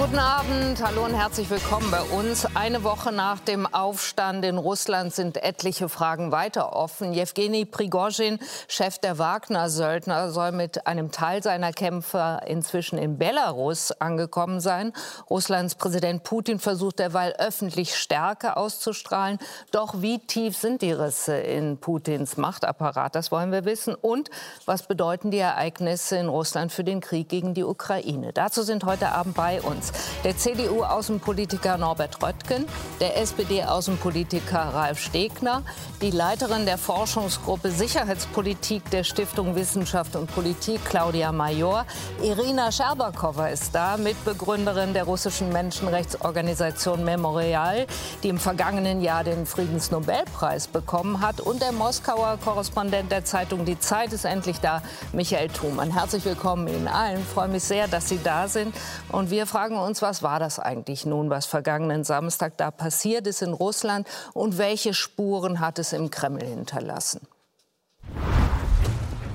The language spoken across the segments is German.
Guten Abend, hallo und herzlich willkommen bei uns. Eine Woche nach dem Aufstand in Russland sind etliche Fragen weiter offen. Jewgeni Prigozhin, Chef der Wagner-Söldner, soll mit einem Teil seiner Kämpfer inzwischen in Belarus angekommen sein. Russlands Präsident Putin versucht derweil öffentlich Stärke auszustrahlen. Doch wie tief sind die Risse in Putins Machtapparat? Das wollen wir wissen. Und was bedeuten die Ereignisse in Russland für den Krieg gegen die Ukraine? Dazu sind heute Abend bei uns der CDU-Außenpolitiker Norbert Röttgen, der SPD-Außenpolitiker Ralf Stegner, die Leiterin der Forschungsgruppe Sicherheitspolitik der Stiftung Wissenschaft und Politik, Claudia Major. Irina Scherbakowa ist da, Mitbegründerin der russischen Menschenrechtsorganisation Memorial, die im vergangenen Jahr den Friedensnobelpreis bekommen hat. Und der Moskauer Korrespondent der Zeitung Die Zeit ist endlich da, Michael Thumann. Herzlich willkommen Ihnen allen. Ich freue mich sehr, dass Sie da sind. Und wir fragen uns, was war das eigentlich nun, was vergangenen Samstag da passiert ist in Russland und welche Spuren hat es im Kreml hinterlassen?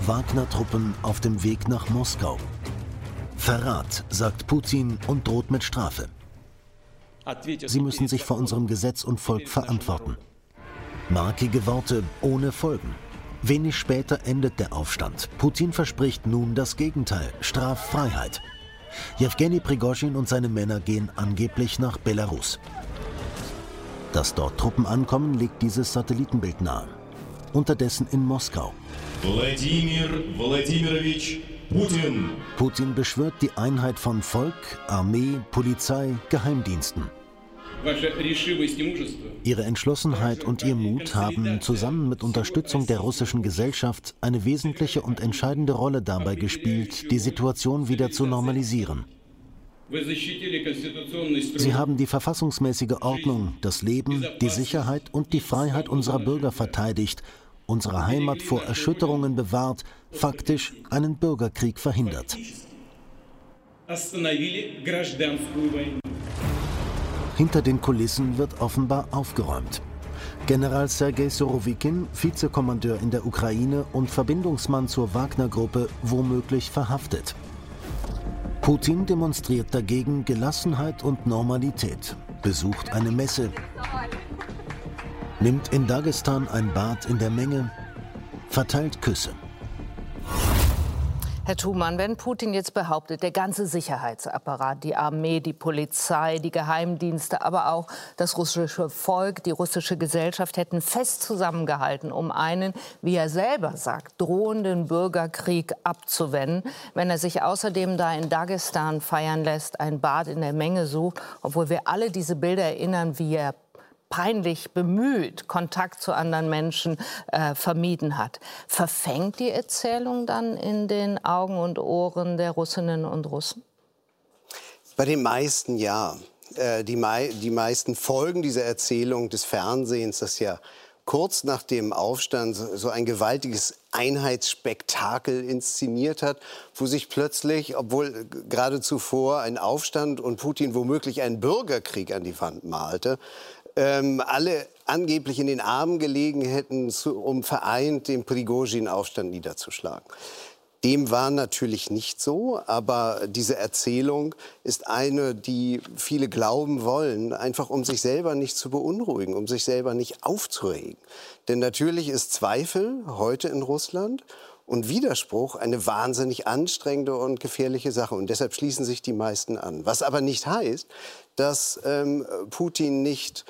Wagner-Truppen auf dem Weg nach Moskau. Verrat, sagt Putin und droht mit Strafe. Sie müssen sich vor unserem Gesetz und Volk verantworten. Markige Worte ohne Folgen. Wenig später endet der Aufstand. Putin verspricht nun das Gegenteil, Straffreiheit. Jewgeni Prigozhin und seine Männer gehen angeblich nach Belarus. Dass dort Truppen ankommen, legt dieses Satellitenbild nahe. Unterdessen in Moskau. Wladimir Wladimirovich Putin. Putin beschwört die Einheit von Volk, Armee, Polizei, Geheimdiensten. Ihre Entschlossenheit und ihr Mut haben zusammen mit Unterstützung der russischen Gesellschaft eine wesentliche und entscheidende Rolle dabei gespielt, die Situation wieder zu normalisieren. Sie haben die verfassungsmäßige Ordnung, das Leben, die Sicherheit und die Freiheit unserer Bürger verteidigt, unsere Heimat vor Erschütterungen bewahrt, faktisch einen Bürgerkrieg verhindert. Hinter den Kulissen wird offenbar aufgeräumt. General Sergei Sorowikin, Vizekommandeur in der Ukraine und Verbindungsmann zur Wagner-Gruppe, womöglich verhaftet. Putin demonstriert dagegen Gelassenheit und Normalität, besucht eine Messe, nimmt in Dagestan ein Bad in der Menge, verteilt Küsse. Herr Thumann, wenn Putin jetzt behauptet, der ganze Sicherheitsapparat, die Armee, die Polizei, die Geheimdienste, aber auch das russische Volk, die russische Gesellschaft hätten fest zusammengehalten, um einen, wie er selber sagt, drohenden Bürgerkrieg abzuwenden, wenn er sich außerdem da in Dagestan feiern lässt, ein Bad in der Menge sucht, obwohl wir alle diese Bilder erinnern, wie er peinlich bemüht Kontakt zu anderen Menschen äh, vermieden hat. Verfängt die Erzählung dann in den Augen und Ohren der Russinnen und Russen? Bei den meisten ja. Äh, die, mei die meisten Folgen dieser Erzählung des Fernsehens, das ja kurz nach dem Aufstand so ein gewaltiges Einheitsspektakel inszeniert hat, wo sich plötzlich, obwohl gerade zuvor ein Aufstand und Putin womöglich einen Bürgerkrieg an die Wand malte, ähm, alle angeblich in den Armen gelegen hätten, zu, um vereint den Prigozhin-Aufstand niederzuschlagen. Dem war natürlich nicht so, aber diese Erzählung ist eine, die viele glauben wollen, einfach um sich selber nicht zu beunruhigen, um sich selber nicht aufzuregen. Denn natürlich ist Zweifel heute in Russland und Widerspruch eine wahnsinnig anstrengende und gefährliche Sache. Und deshalb schließen sich die meisten an. Was aber nicht heißt, dass ähm, Putin nicht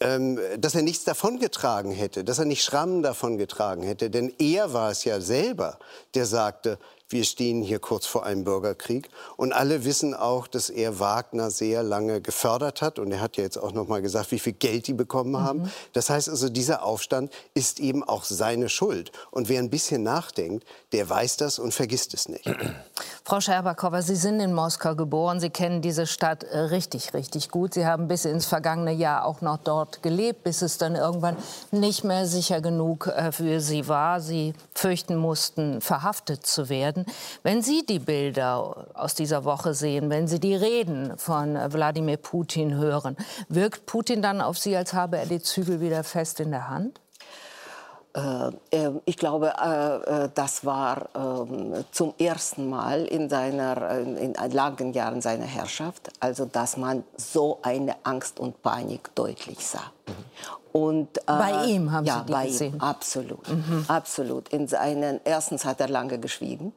ähm, dass er nichts davongetragen hätte, dass er nicht Schrammen davongetragen hätte. Denn er war es ja selber, der sagte, wir stehen hier kurz vor einem Bürgerkrieg. Und alle wissen auch, dass er Wagner sehr lange gefördert hat. Und er hat ja jetzt auch noch mal gesagt, wie viel Geld die bekommen mhm. haben. Das heißt also, dieser Aufstand ist eben auch seine Schuld. Und wer ein bisschen nachdenkt, der weiß das und vergisst es nicht. Frau Scherbakowa, Sie sind in Moskau geboren. Sie kennen diese Stadt äh, richtig, richtig gut. Sie haben bis ins vergangene Jahr auch noch dort gelebt, bis es dann irgendwann nicht mehr sicher genug äh, für Sie war. Sie fürchten mussten, verhaftet zu werden werden. Wenn Sie die Bilder aus dieser Woche sehen, wenn Sie die Reden von Wladimir Putin hören, wirkt Putin dann auf Sie, als habe er die Zügel wieder fest in der Hand? Äh, ich glaube, äh, äh, das war ähm, zum ersten Mal in seiner in langen Jahren seiner Herrschaft, also dass man so eine Angst und Panik deutlich sah. Und, bei ihm haben ja, Sie die bei gesehen? Ihm, absolut, mhm. absolut. In seinen erstens hat er lange geschwiegen.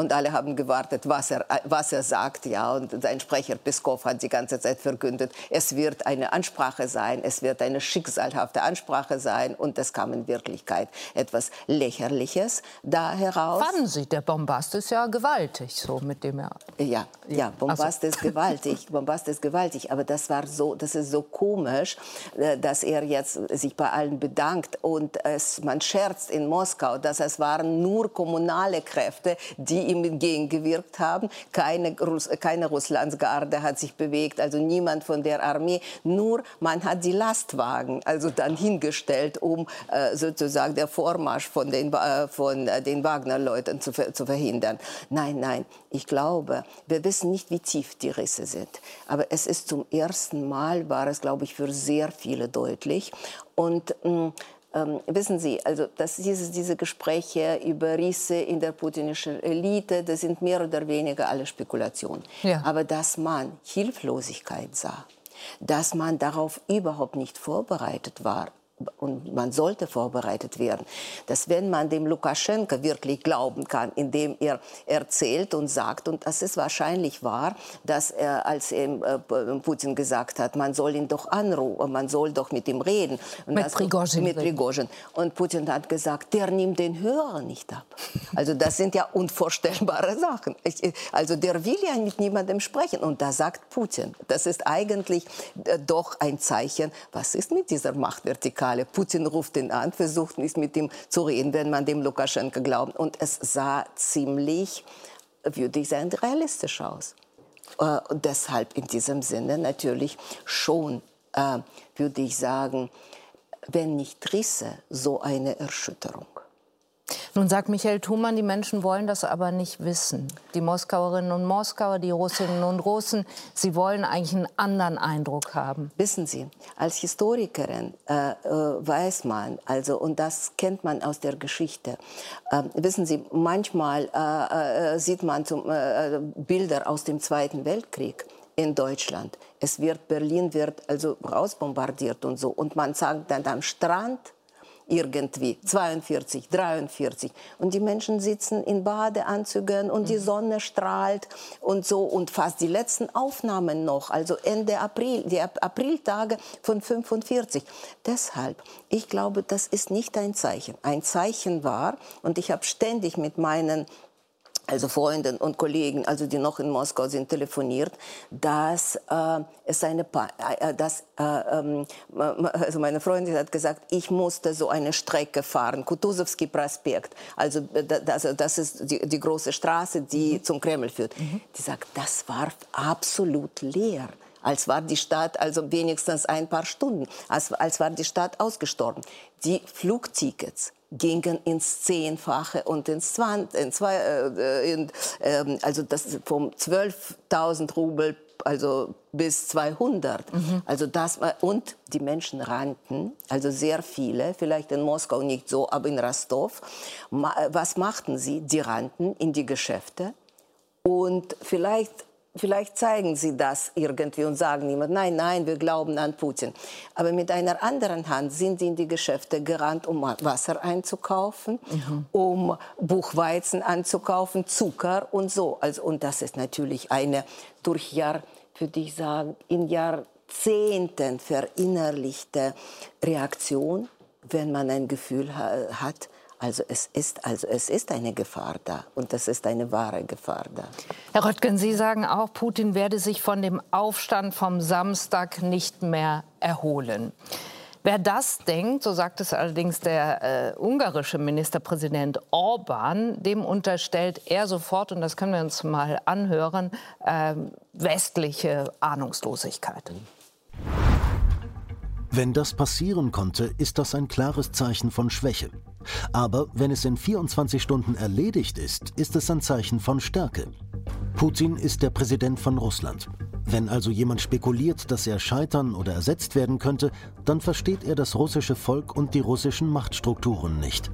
Und alle haben gewartet, was er, was er sagt. Ja. Und sein Sprecher Peskov hat die ganze Zeit verkündet, es wird eine Ansprache sein, es wird eine schicksalhafte Ansprache sein. Und es kam in Wirklichkeit etwas Lächerliches da heraus. Fanden Sie, der Bombast ist ja gewaltig, so mit dem er... Ja, ja Bombast also. ist gewaltig, Bombast ist gewaltig. Aber das war so, das ist so komisch, äh, dass er jetzt sich bei allen bedankt. Und es, man scherzt in Moskau, dass es waren nur kommunale Kräfte, die ihm entgegengewirkt haben. Keine, keine Russlandsgarde hat sich bewegt, also niemand von der Armee. Nur man hat die Lastwagen also dann hingestellt, um äh, sozusagen der Vormarsch von den, äh, von äh, den Wagner-Leuten zu, zu verhindern. Nein, nein, ich glaube, wir wissen nicht, wie tief die Risse sind. Aber es ist zum ersten Mal, war es, glaube ich, für sehr viele deutlich. Und mh, mm, ähm, wissen Sie, also dass diese, diese Gespräche über Risse in der putinischen Elite, das sind mehr oder weniger alle Spekulationen. Ja. Aber dass man Hilflosigkeit sah, dass man darauf überhaupt nicht vorbereitet war, und man sollte vorbereitet werden, dass wenn man dem Lukaschenko wirklich glauben kann, indem er erzählt und sagt, und das ist wahrscheinlich wahr, dass er, als ihm, äh, Putin gesagt hat, man soll ihn doch anrufen, man soll doch mit ihm reden. Und mit Prigozhin. Mit Prigozhin. Und Putin hat gesagt, der nimmt den Hörer nicht ab. Also das sind ja unvorstellbare Sachen. Also der will ja mit niemandem sprechen. Und da sagt Putin, das ist eigentlich äh, doch ein Zeichen, was ist mit dieser Machtvertikale? Signale. Putin ruft ihn an, versucht nicht mit ihm zu reden, wenn man dem Lukaschenko glaubt. Und es sah ziemlich, würde ich sagen, realistisch aus. Äh, deshalb in diesem Sinne natürlich schon, äh, würde ich sagen, wenn nicht Risse, so eine Erschütterung. Nun sagt Michael Thumann, die Menschen wollen das aber nicht wissen. Die Moskauerinnen und Moskauer, die Russinnen und Russen, sie wollen eigentlich einen anderen Eindruck haben. Wissen Sie, als Historikerin äh, äh, weiß man, also und das kennt man aus der Geschichte. Äh, wissen Sie, manchmal äh, äh, sieht man zum, äh, Bilder aus dem Zweiten Weltkrieg in Deutschland. Es wird Berlin wird also rausbombardiert und so und man sagt dann am Strand irgendwie, 42, 43. Und die Menschen sitzen in Badeanzügen und die mhm. Sonne strahlt und so. Und fast die letzten Aufnahmen noch, also Ende April, die Apriltage von 45. Deshalb, ich glaube, das ist nicht ein Zeichen. Ein Zeichen war, und ich habe ständig mit meinen also Freunden und Kollegen, also die noch in Moskau sind, telefoniert, dass äh, es eine, pa äh, dass, äh, ähm, also meine Freundin hat gesagt, ich musste so eine Strecke fahren, Kutuzovski Prospekt, also das, das ist die, die große Straße, die mhm. zum Kreml führt. Mhm. Die sagt, das war absolut leer als war die Stadt also wenigstens ein paar Stunden, als, als war die Stadt ausgestorben. Die Flugtickets gingen ins Zehnfache und ins 20, in zwei, äh, in, äh, also das vom 12.000 Rubel also bis 200. Mhm. Also das und die Menschen rannten, also sehr viele, vielleicht in Moskau nicht so, aber in Rostov. Was machten sie? Die rannten in die Geschäfte und vielleicht Vielleicht zeigen sie das irgendwie und sagen niemand, nein, nein, wir glauben an Putin. Aber mit einer anderen Hand sind sie in die Geschäfte gerannt, um Wasser einzukaufen, mhm. um Buchweizen anzukaufen, Zucker und so. Also, und das ist natürlich eine durch Jahr, würde ich sagen, in Jahrzehnten verinnerlichte Reaktion, wenn man ein Gefühl hat, also es ist, also es ist eine Gefahr da und das ist eine wahre Gefahr da. Herr Röttgen, Sie sagen auch, Putin werde sich von dem Aufstand vom Samstag nicht mehr erholen. Wer das denkt, so sagt es allerdings der äh, ungarische Ministerpräsident Orban, dem unterstellt er sofort, und das können wir uns mal anhören, äh, westliche Ahnungslosigkeit. Wenn das passieren konnte, ist das ein klares Zeichen von Schwäche. Aber wenn es in 24 Stunden erledigt ist, ist es ein Zeichen von Stärke. Putin ist der Präsident von Russland. Wenn also jemand spekuliert, dass er scheitern oder ersetzt werden könnte, dann versteht er das russische Volk und die russischen Machtstrukturen nicht.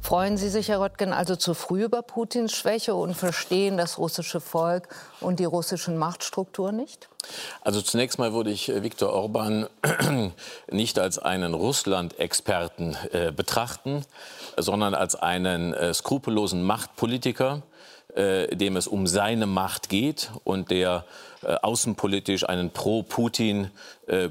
Freuen Sie sich, Herr Röttgen, also zu früh über Putins Schwäche und verstehen das russische Volk und die russischen Machtstrukturen nicht? Also zunächst mal würde ich äh, Viktor Orban nicht als einen Russland-Experten äh, betrachten, sondern als einen äh, skrupellosen Machtpolitiker, äh, dem es um seine Macht geht und der äh, außenpolitisch einen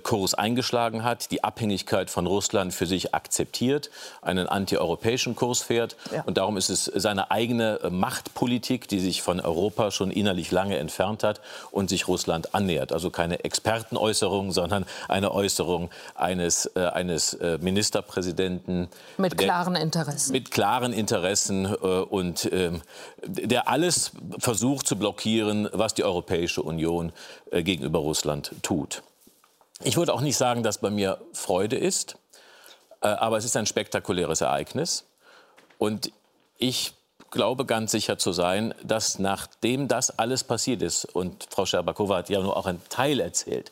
Pro-Putin-Kurs eingeschlagen hat, die Abhängigkeit von Russland für sich akzeptiert, einen antieuropäischen Kurs fährt. Ja. Und darum ist es seine eigene äh, Machtpolitik, die sich von Europa schon innerlich lange entfernt hat und sich Russland annähert. Also keine Expertenäußerung, sondern eine Äußerung eines, äh, eines äh, Ministerpräsidenten. Mit der, klaren Interessen. Mit klaren Interessen äh, und ähm, der alles versucht zu blockieren, was die Europäische Union äh, gegenüber Russland tut. Ich würde auch nicht sagen, dass bei mir Freude ist, äh, aber es ist ein spektakuläres Ereignis. Und ich glaube ganz sicher zu sein, dass nachdem das alles passiert ist, und Frau Scherbakowa hat ja nur auch einen Teil erzählt,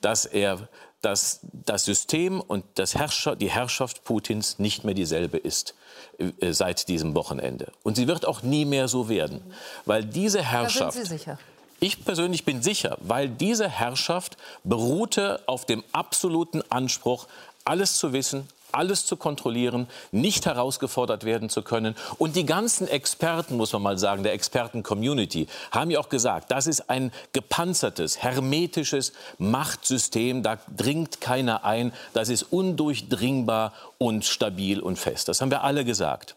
dass er dass das System und das Herrscher, die Herrschaft Putins nicht mehr dieselbe ist äh, seit diesem Wochenende. Und sie wird auch nie mehr so werden, weil diese Herrschaft. Da sind Sie sicher. Ich persönlich bin sicher, weil diese Herrschaft beruhte auf dem absoluten Anspruch, alles zu wissen, alles zu kontrollieren, nicht herausgefordert werden zu können. Und die ganzen Experten, muss man mal sagen, der Experten-Community, haben ja auch gesagt, das ist ein gepanzertes, hermetisches Machtsystem, da dringt keiner ein, das ist undurchdringbar und stabil und fest. Das haben wir alle gesagt.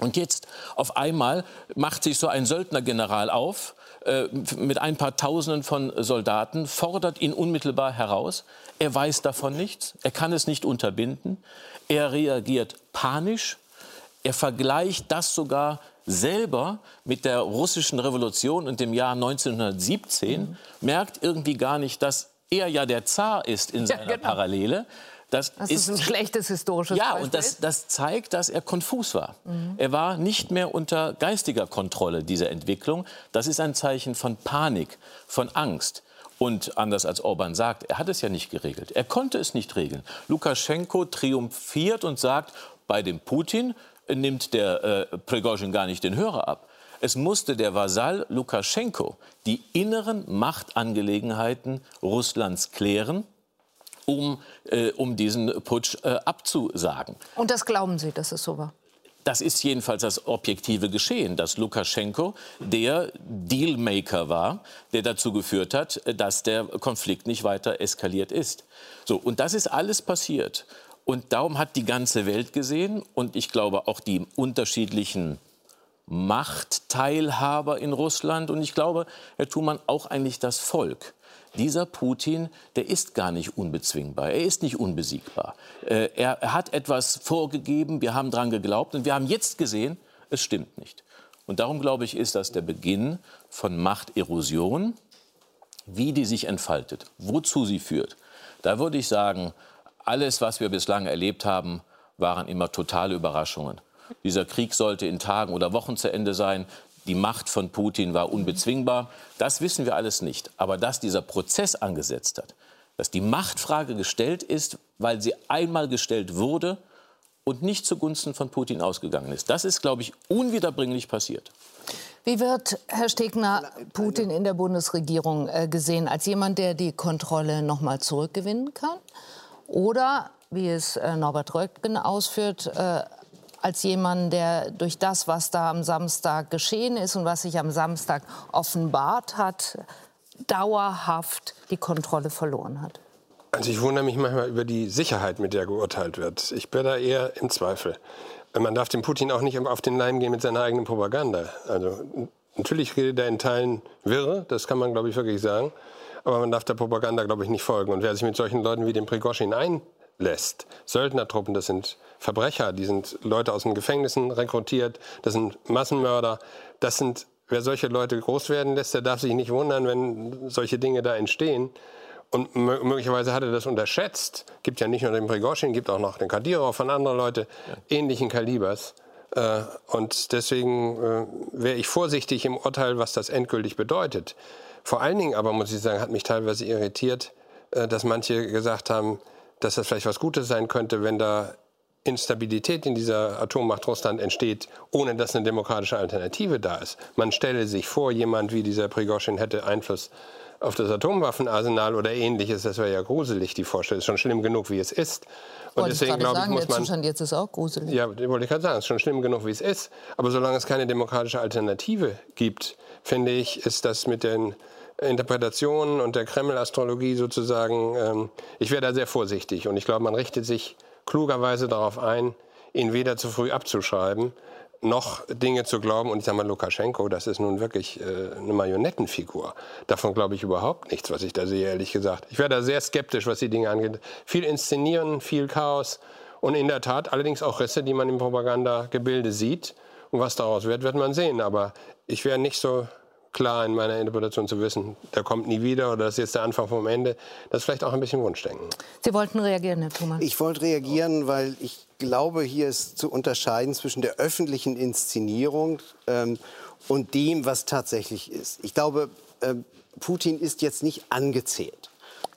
Und jetzt auf einmal macht sich so ein Söldnergeneral auf, äh, mit ein paar Tausenden von Soldaten, fordert ihn unmittelbar heraus. Er weiß davon nichts, er kann es nicht unterbinden, er reagiert panisch, er vergleicht das sogar selber mit der russischen Revolution und dem Jahr 1917, mhm. merkt irgendwie gar nicht, dass er ja der Zar ist in seiner ja, genau. Parallele. Das, das ist, ist, ein schlechtes historisches Ja, Beispiel. und das, das, zeigt, dass er konfus war. Mhm. Er war nicht mehr unter geistiger Kontrolle dieser Entwicklung. Das ist ein Zeichen von Panik, von Angst. Und anders als Orban sagt, er hat es ja nicht geregelt. Er konnte es nicht regeln. Lukaschenko triumphiert und sagt, bei dem Putin nimmt der äh, Prigozhin gar nicht den Hörer ab. Es musste der Vasall Lukaschenko die inneren Machtangelegenheiten Russlands klären um, äh, um diesen Putsch äh, abzusagen. Und das glauben Sie, dass es so war? Das ist jedenfalls das objektive Geschehen, dass Lukaschenko der Dealmaker war, der dazu geführt hat, dass der Konflikt nicht weiter eskaliert ist. So, und das ist alles passiert. Und darum hat die ganze Welt gesehen und ich glaube auch die unterschiedlichen Machtteilhaber in Russland und ich glaube, Herr Thumann, auch eigentlich das Volk dieser Putin, der ist gar nicht unbezwingbar, er ist nicht unbesiegbar. Äh, er, hat etwas vorgegeben, wir haben daran geglaubt und wir haben jetzt gesehen, es stimmt nicht. Und darum glaube ich, ist das der Beginn von Machterosion, wie die sich entfaltet, wozu sie führt. Da würde ich sagen, alles, was wir bislang erlebt haben, waren immer totale Überraschungen. Dieser Krieg sollte in Tagen oder Wochen zu Ende sein die Macht von Putin war unbezwingbar. Das wissen wir alles nicht. Aber dass dieser Prozess angesetzt hat, dass die Machtfrage gestellt ist, weil sie einmal gestellt wurde und nicht zugunsten von Putin ausgegangen ist, das ist, glaube ich, unwiederbringlich passiert. Wie wird, Herr Stegner, Putin in der Bundesregierung äh, gesehen? Als jemand, der die Kontrolle noch mal zurückgewinnen kann? Oder, wie es äh, Norbert Röttgen ausführt, äh, als jemand, der durch das, was da am Samstag geschehen ist und was sich am Samstag offenbart hat, dauerhaft die Kontrolle verloren hat? Also ich wundere mich manchmal über die Sicherheit, mit der geurteilt wird. Ich bin da eher im Zweifel. Man darf dem Putin auch nicht auf den Leim gehen mit seiner eigenen Propaganda. Also natürlich redet er in Teilen wirre, das kann man glaube ich wirklich sagen. Aber man darf der Propaganda glaube ich nicht folgen. Und wer sich mit solchen Leuten wie dem Prigoschin ein lässt. Söldnertruppen, das sind Verbrecher, die sind Leute aus den Gefängnissen rekrutiert, das sind Massenmörder, das sind, wer solche Leute groß werden lässt, der darf sich nicht wundern, wenn solche Dinge da entstehen. Und möglicherweise hat er das unterschätzt. Gibt ja nicht nur den Prigozhin, gibt auch noch den Kadyrov von anderen Leuten ja. ähnlichen Kalibers. Äh, und deswegen äh, wäre ich vorsichtig im Urteil, was das endgültig bedeutet. Vor allen Dingen aber, muss ich sagen, hat mich teilweise irritiert, äh, dass manche gesagt haben, dass das vielleicht was Gutes sein könnte, wenn da Instabilität in dieser Atommacht Russland entsteht, ohne dass eine demokratische Alternative da ist. Man stelle sich vor, jemand wie dieser Prigozhin hätte Einfluss auf das Atomwaffenarsenal oder ähnliches, das wäre ja gruselig, die Vorstellung. Ist schon schlimm genug, wie es ist. Und wollte deswegen, glaube ich, muss der. Zustand jetzt ist auch gruselig. Ja, wollte ich gerade sagen, ist schon schlimm genug, wie es ist. Aber solange es keine demokratische Alternative gibt, finde ich, ist das mit den Interpretationen und der Kreml-Astrologie sozusagen, ähm, ich wäre da sehr vorsichtig. Und ich glaube, man richtet sich klugerweise darauf ein, ihn weder zu früh abzuschreiben, noch Dinge zu glauben. Und ich sage mal, Lukaschenko, das ist nun wirklich äh, eine Marionettenfigur. Davon glaube ich überhaupt nichts, was ich da sehe, ehrlich gesagt. Ich wäre da sehr skeptisch, was die Dinge angeht. Viel Inszenieren, viel Chaos und in der Tat allerdings auch Risse, die man im Propagandagebilde sieht. Und was daraus wird, wird man sehen. Aber ich wäre nicht so klar in meiner Interpretation zu wissen, der kommt nie wieder oder das ist jetzt der Anfang vom Ende. Das ist vielleicht auch ein bisschen Wunschdenken. Sie wollten reagieren, Herr Thomas. Ich wollte reagieren, weil ich glaube, hier ist zu unterscheiden zwischen der öffentlichen Inszenierung ähm, und dem, was tatsächlich ist. Ich glaube, äh, Putin ist jetzt nicht angezählt.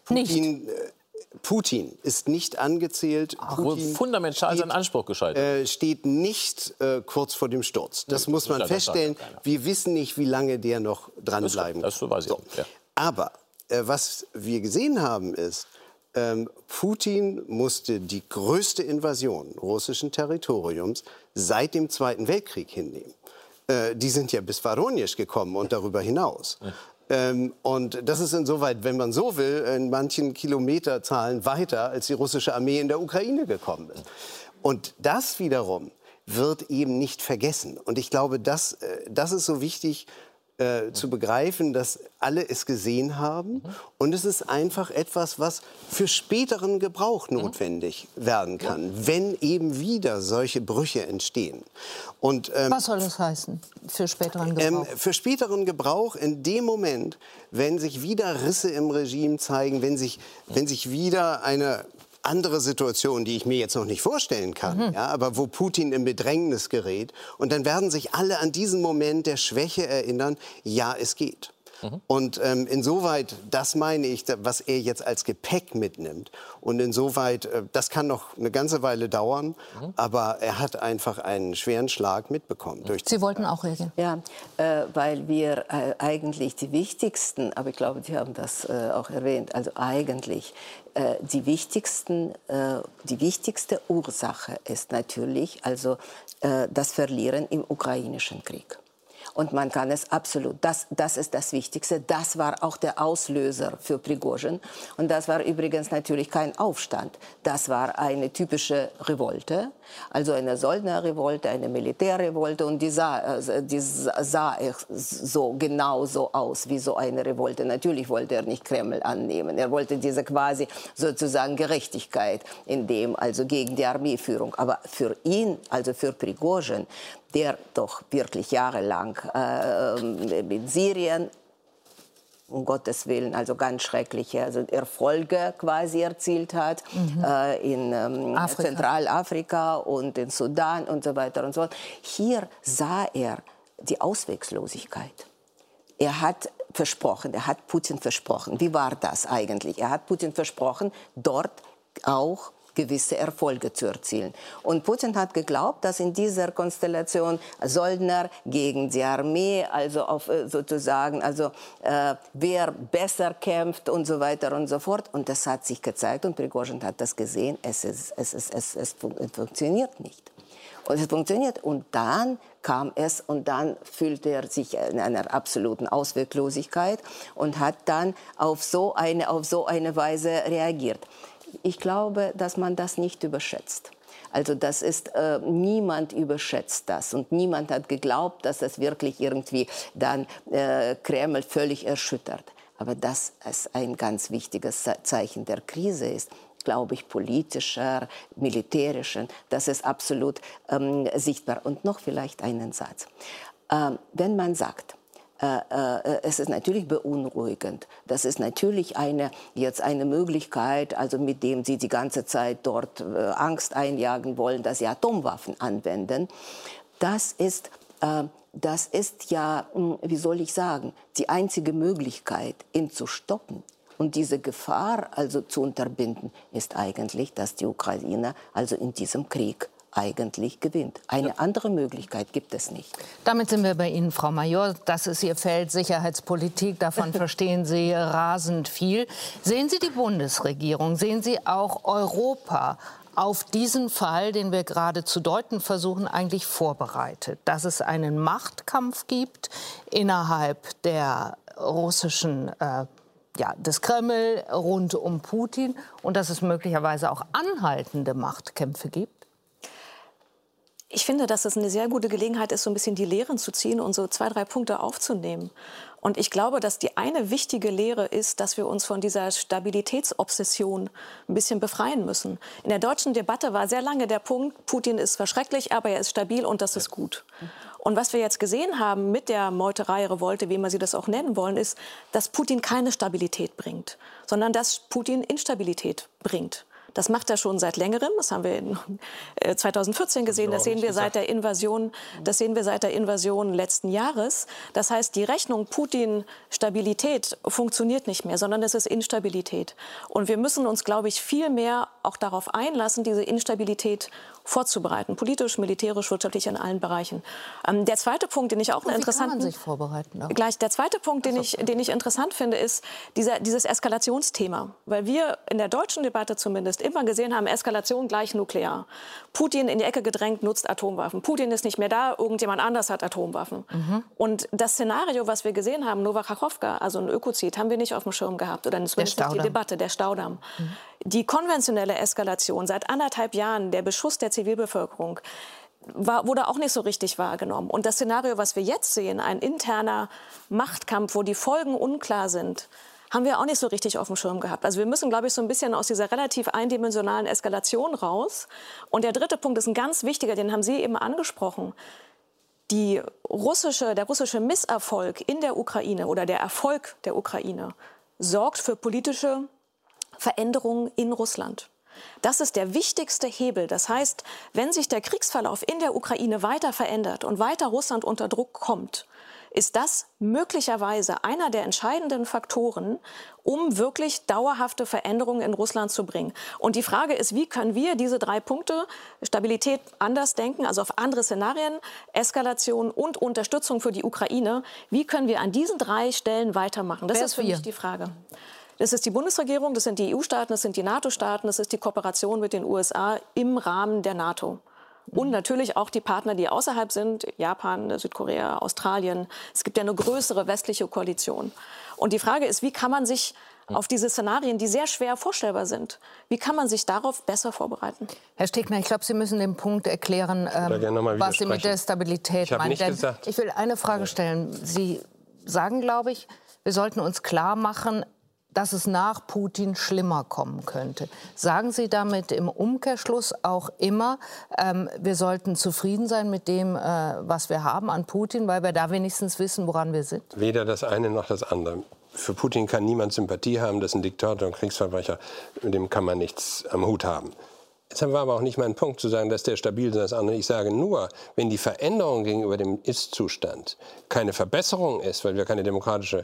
Putin, nicht. Putin ist nicht angezählt. Ach, Putin fundamental steht, seinen Anspruch gescheitert. Äh, steht nicht äh, kurz vor dem Sturz. Das nee, muss man feststellen. Wir wissen nicht, wie lange der noch dranbleiben das. Das weiß ich. So. Ja. Aber äh, was wir gesehen haben, ist, ähm, Putin musste die größte Invasion russischen Territoriums seit dem Zweiten Weltkrieg hinnehmen. Äh, die sind ja bis Voronezh gekommen und darüber hinaus. Ähm, und das ist insoweit, wenn man so will, in manchen Kilometerzahlen weiter, als die russische Armee in der Ukraine gekommen ist. Und das wiederum wird eben nicht vergessen. Und ich glaube, das, äh, das ist so wichtig äh, zu begreifen, dass alle es gesehen haben. Mhm. Und es ist einfach etwas, was für späteren Gebrauch mhm. notwendig werden kann, ja. wenn eben wieder solche Brüche entstehen. Und, ähm, was soll das heißen für späteren ähm, Gebrauch? Ähm, für späteren Gebrauch in dem Moment, wenn sich wieder Risse im Regime zeigen, wenn sich, wenn sich wieder eine andere Situation, die ich mir jetzt noch nicht vorstellen kann, mhm. ja, aber wo Putin in Bedrängnis gerät. Und dann werden sich alle an diesen Moment der Schwäche erinnern, ja, es geht. Mhm. Und ähm, insoweit, das meine ich, was er jetzt als Gepäck mitnimmt. Und insoweit, äh, das kann noch eine ganze Weile dauern, mhm. aber er hat einfach einen schweren Schlag mitbekommen. Durch Sie wollten auch reagieren? Ja, äh, weil wir äh, eigentlich die wichtigsten, aber ich glaube, Sie haben das äh, auch erwähnt, also eigentlich äh, die, wichtigsten, äh, die wichtigste Ursache ist natürlich also das Verlieren im ukrainischen Krieg. Und man kann es absolut, das, das ist das Wichtigste. Das war auch der Auslöser für Prigozhin. Und das war übrigens natürlich kein Aufstand. Das war eine typische Revolte, also eine Söldnerrevolte, eine Militärrevolte. Und die sah, also die sah so genau so aus wie so eine Revolte. Natürlich wollte er nicht Kreml annehmen. Er wollte diese quasi sozusagen Gerechtigkeit in dem, also gegen die Armeeführung. Aber für ihn, also für Prigozhin, der doch wirklich jahrelang äh, in Syrien um Gottes Willen, also ganz schreckliche also Erfolge quasi erzielt hat mhm. äh, in ähm, Zentralafrika und in Sudan und so weiter und so fort. Hier sah er die Auswegslosigkeit. Er hat versprochen, er hat Putin versprochen. Wie war das eigentlich? Er hat Putin versprochen, dort auch gewisse Erfolge zu erzielen. Und Putin hat geglaubt, dass in dieser Konstellation Soldner gegen die Armee, also auf, äh, sozusagen, also äh, wer besser kämpft und so weiter und so fort. Und das hat sich gezeigt und Prigozhin hat das gesehen. Es, ist, es, ist, es, es, es funktioniert nicht. Und es funktioniert. Und dann kam es und dann fühlte er sich in einer absoluten Ausweglosigkeit und hat dann auf so eine, auf so eine Weise reagiert ich glaube, dass man das nicht überschätzt. Also das ist, äh, niemand überschätzt das und niemand hat geglaubt, dass das wirklich irgendwie dann äh, Kreml völlig erschüttert. Aber dass es ein ganz wichtiges Zeichen der Krise ist, glaube ich, politischer, militärischer, das ist absolut ähm, sichtbar. Und noch vielleicht einen Satz. Ähm, wenn man sagt, es ist natürlich beunruhigend. Das ist natürlich eine, jetzt eine Möglichkeit, also mit dem sie die ganze Zeit dort äh, Angst einjagen wollen, dass sie Atomwaffen anwenden. das ist, äh, das ist ja, hm, wie soll ich sagen, die einzige Möglichkeit, ihn zu stoppen. Und diese Gefahr also zu unterbinden, ist eigentlich, dass die Ukraine also in diesem Krieg eigentlich gewinnt. Eine andere Möglichkeit gibt es nicht. Damit sind wir bei Ihnen, Frau Major. Das ist Ihr Feld Sicherheitspolitik. Davon verstehen Sie rasend viel. Sehen Sie die Bundesregierung, sehen Sie auch Europa auf diesen Fall, den wir gerade zu deuten versuchen, eigentlich vorbereitet? Dass es einen Machtkampf gibt innerhalb der russischen äh, ja, des Kreml rund um Putin und dass es möglicherweise auch anhaltende Machtkämpfe gibt? Ich finde, dass es eine sehr gute Gelegenheit ist, so ein bisschen die Lehren zu ziehen und so zwei, drei Punkte aufzunehmen. Und ich glaube, dass die eine wichtige Lehre ist, dass wir uns von dieser Stabilitätsobsession ein bisschen befreien müssen. In der deutschen Debatte war sehr lange der Punkt, Putin ist verschrecklich, aber er ist stabil und das ist gut. Und was wir jetzt gesehen haben mit der Meuterei, Revolte, wie man sie das auch nennen wollen, ist, dass Putin keine Stabilität bringt, sondern dass Putin Instabilität bringt. Das macht er schon seit längerem. Das haben wir in 2014 äh, gesehen. Das sehen wir seit der Invasion. Das sehen wir seit der Invasion letzten Jahres. Das heißt, die Rechnung Putin Stabilität funktioniert nicht mehr, sondern es ist Instabilität. Und wir müssen uns, glaube ich, viel mehr auch darauf einlassen, diese Instabilität vorzubereiten, politisch, militärisch, wirtschaftlich in allen Bereichen. Ähm, der zweite Punkt, den ich auch eine interessante, kann man sich vorbereiten. Auch? Gleich der zweite Punkt, den ich, den ich interessant finde, ist dieser, dieses Eskalationsthema, weil wir in der deutschen Debatte zumindest immer gesehen haben, Eskalation gleich nuklear. Putin in die Ecke gedrängt nutzt Atomwaffen. Putin ist nicht mehr da, irgendjemand anders hat Atomwaffen. Mhm. Und das Szenario, was wir gesehen haben, Novakachowka, also ein Ökozid, haben wir nicht auf dem Schirm gehabt oder zumindest die Debatte, der Staudamm. Mhm. Die konventionelle Eskalation seit anderthalb Jahren, der Beschuss der Zivilbevölkerung, war, wurde auch nicht so richtig wahrgenommen. Und das Szenario, was wir jetzt sehen, ein interner Machtkampf, wo die Folgen unklar sind, haben wir auch nicht so richtig auf dem Schirm gehabt. Also wir müssen, glaube ich, so ein bisschen aus dieser relativ eindimensionalen Eskalation raus. Und der dritte Punkt ist ein ganz wichtiger, den haben Sie eben angesprochen. Die russische, der russische Misserfolg in der Ukraine oder der Erfolg der Ukraine sorgt für politische Veränderungen in Russland. Das ist der wichtigste Hebel. Das heißt, wenn sich der Kriegsverlauf in der Ukraine weiter verändert und weiter Russland unter Druck kommt, ist das möglicherweise einer der entscheidenden Faktoren, um wirklich dauerhafte Veränderungen in Russland zu bringen. Und die Frage ist, wie können wir diese drei Punkte, Stabilität anders denken, also auf andere Szenarien, Eskalation und Unterstützung für die Ukraine, wie können wir an diesen drei Stellen weitermachen? Das Wer ist für mich die Frage. Das ist die Bundesregierung, das sind die EU-Staaten, das sind die NATO-Staaten, das ist die Kooperation mit den USA im Rahmen der NATO. Und natürlich auch die Partner, die außerhalb sind, Japan, Südkorea, Australien. Es gibt ja eine größere westliche Koalition. Und die Frage ist, wie kann man sich auf diese Szenarien, die sehr schwer vorstellbar sind. Wie kann man sich darauf besser vorbereiten? Herr Stegner, ich glaube, Sie müssen den Punkt erklären, ähm, was Sie mit der Stabilität meinen. Ich will eine Frage stellen. Sie sagen, glaube ich, wir sollten uns klar machen, dass es nach Putin schlimmer kommen könnte. Sagen Sie damit im Umkehrschluss auch immer, ähm, wir sollten zufrieden sein mit dem, äh, was wir haben an Putin, weil wir da wenigstens wissen, woran wir sind? Weder das eine noch das andere. Für Putin kann niemand Sympathie haben, das ist ein Diktator und Kriegsverbrecher, mit dem kann man nichts am Hut haben. Jetzt war aber auch nicht mein Punkt zu sagen, dass der stabil ist, das andere. Ich sage nur, wenn die Veränderung gegenüber dem Ist-Zustand keine Verbesserung ist, weil wir keine demokratische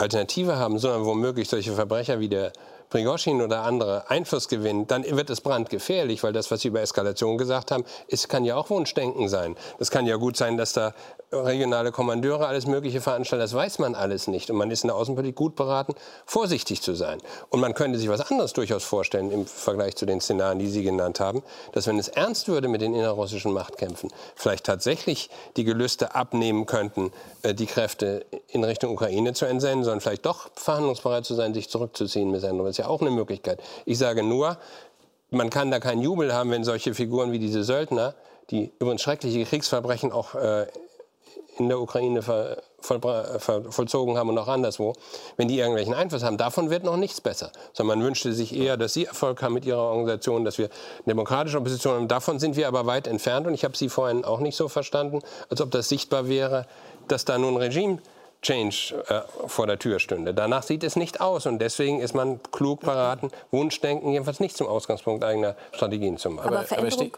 Alternative haben, sondern womöglich solche Verbrecher wie der Prigozhin oder andere Einfluss gewinnen, dann wird es brandgefährlich, weil das, was Sie über Eskalation gesagt haben, es kann ja auch Wunschdenken sein. Das kann ja gut sein, dass da regionale Kommandeure alles Mögliche veranstalten. Das weiß man alles nicht. Und man ist in der Außenpolitik gut beraten, vorsichtig zu sein. Und man könnte sich was anderes durchaus vorstellen im Vergleich zu den Szenarien, die Sie genannt haben, dass wenn es ernst würde mit den innerrussischen Machtkämpfen, vielleicht tatsächlich die Gelüste abnehmen könnten, äh, die Kräfte in Richtung Ukraine zu entsenden, sondern vielleicht doch verhandlungsbereit zu sein, sich zurückzuziehen. Das ist ja auch eine Möglichkeit. Ich sage nur, man kann da keinen Jubel haben, wenn solche Figuren wie diese Söldner, die übrigens schreckliche Kriegsverbrechen auch äh, in der Ukraine ver, voll, ver, vollzogen haben und auch anderswo, wenn die irgendwelchen Einfluss haben, davon wird noch nichts besser. Sondern man wünschte sich eher, dass sie Erfolg haben mit ihrer Organisation, dass wir demokratische Opposition haben. Davon sind wir aber weit entfernt und ich habe Sie vorhin auch nicht so verstanden, als ob das sichtbar wäre, dass da nun Regime Change äh, vor der Tür stünde. Danach sieht es nicht aus und deswegen ist man klug beraten, Wunschdenken jedenfalls nicht zum Ausgangspunkt eigener Strategien zu machen. Aber, aber, aber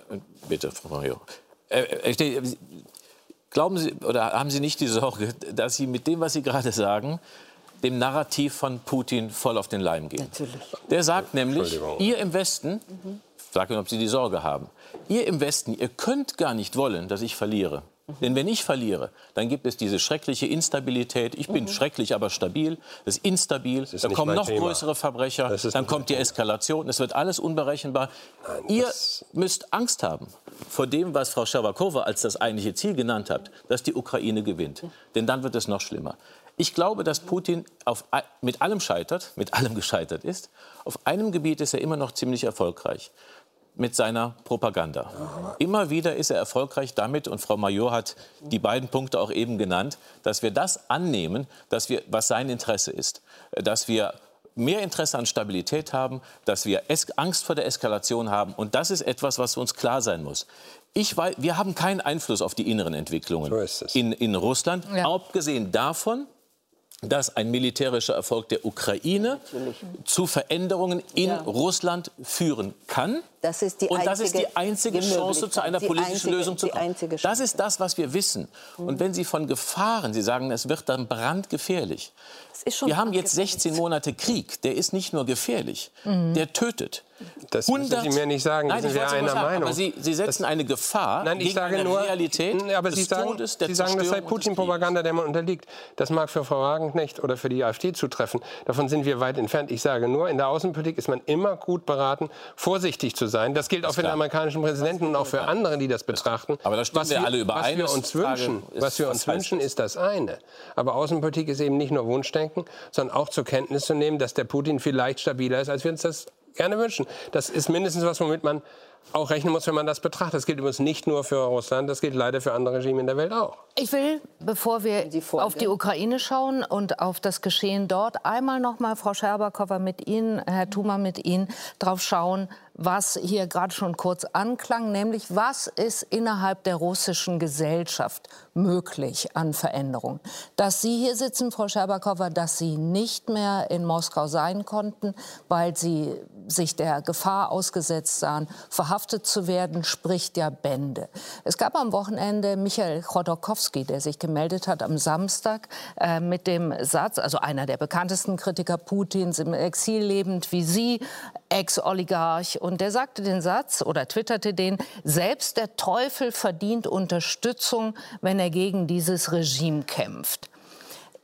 bitte, Frau Mario. Äh, äh glauben Sie oder haben Sie nicht die Sorge, dass Sie mit dem, was Sie gerade sagen, dem Narrativ von Putin voll auf den Leim gehen? Natürlich. Der sagt nämlich, ihr im Westen, mhm. sag mir, ob Sie die Sorge haben, ihr im Westen, ihr könnt gar nicht wollen, dass ich verliere. Denn wenn ich verliere, dann gibt es diese schreckliche Instabilität. Ich bin mhm. schrecklich, aber stabil. Das ist instabil. Das ist da kommen noch Thema. größere Verbrecher. Dann kommt die Eskalation. Es wird alles unberechenbar. Nein, Ihr müsst Angst haben vor dem, was Frau Scherbakowa als das eigentliche Ziel genannt hat, dass die Ukraine gewinnt. Denn dann wird es noch schlimmer. Ich glaube, dass Putin auf, mit allem scheitert, mit allem gescheitert ist. Auf einem Gebiet ist er immer noch ziemlich erfolgreich mit seiner Propaganda. Immer wieder ist er erfolgreich damit, und Frau Major hat die beiden Punkte auch eben genannt, dass wir das annehmen, dass wir, was sein Interesse ist, dass wir mehr Interesse an Stabilität haben, dass wir Angst vor der Eskalation haben. Und das ist etwas, was uns klar sein muss. Ich weiß, wir haben keinen Einfluss auf die inneren Entwicklungen so in, in Russland, ja. abgesehen davon, dass ein militärischer Erfolg der Ukraine Natürlich. zu Veränderungen in ja. Russland führen kann. Das ist die und das ist die einzige Chance, zu einer politischen einzige, Lösung zu kommen. Das ist das, was wir wissen. Und wenn Sie von Gefahren, Sie sagen, es wird dann brandgefährlich. wir haben jetzt 16 Monate Krieg. Der ist nicht nur gefährlich, mhm. der tötet. Das 100, müssen Sie mir nicht sagen. Nein, sind wir einer sagen, Meinung. Aber Sie, Sie setzen das, eine Gefahr nein, ich sage nur, Realität aber Sie sagen, Todes, Sie sagen, das sei Putin-Propaganda, der man unterliegt. Das mag für Frau Wagenknecht oder für die AfD zutreffen. Davon sind wir weit entfernt. Ich sage nur, in der Außenpolitik ist man immer gut beraten, vorsichtig zu sein. Das gilt das auch für den amerikanischen Präsidenten und auch für andere, die das betrachten. Aber da stimmen wir alle überein. Was wir uns wünschen, was wir uns wünschen ist das eine. Aber Außenpolitik ist eben nicht nur Wunschdenken, sondern auch zur Kenntnis zu nehmen, dass der Putin vielleicht stabiler ist, als wir uns das gerne wünschen. Das ist mindestens was, womit man auch rechnen muss, wenn man das betrachtet. Das gilt übrigens nicht nur für Russland, das gilt leider für andere Regime in der Welt auch. Ich will, bevor wir die auf die Ukraine schauen und auf das Geschehen dort, einmal noch mal, Frau Scherbakowa, mit Ihnen, Herr Thuma, mit Ihnen, drauf schauen, was hier gerade schon kurz anklang, nämlich was ist innerhalb der russischen Gesellschaft möglich an Veränderungen. Dass Sie hier sitzen, Frau Scherbakowa, dass Sie nicht mehr in Moskau sein konnten, weil Sie sich der Gefahr ausgesetzt sahen, verhaftet zu werden, spricht ja Bände. Es gab am Wochenende Michael Chodorkowski, der sich gemeldet hat am Samstag äh, mit dem Satz, also einer der bekanntesten Kritiker Putins, im Exil lebend wie Sie, Ex-Oligarch und der sagte den Satz oder twitterte den, selbst der Teufel verdient Unterstützung, wenn er gegen dieses Regime kämpft.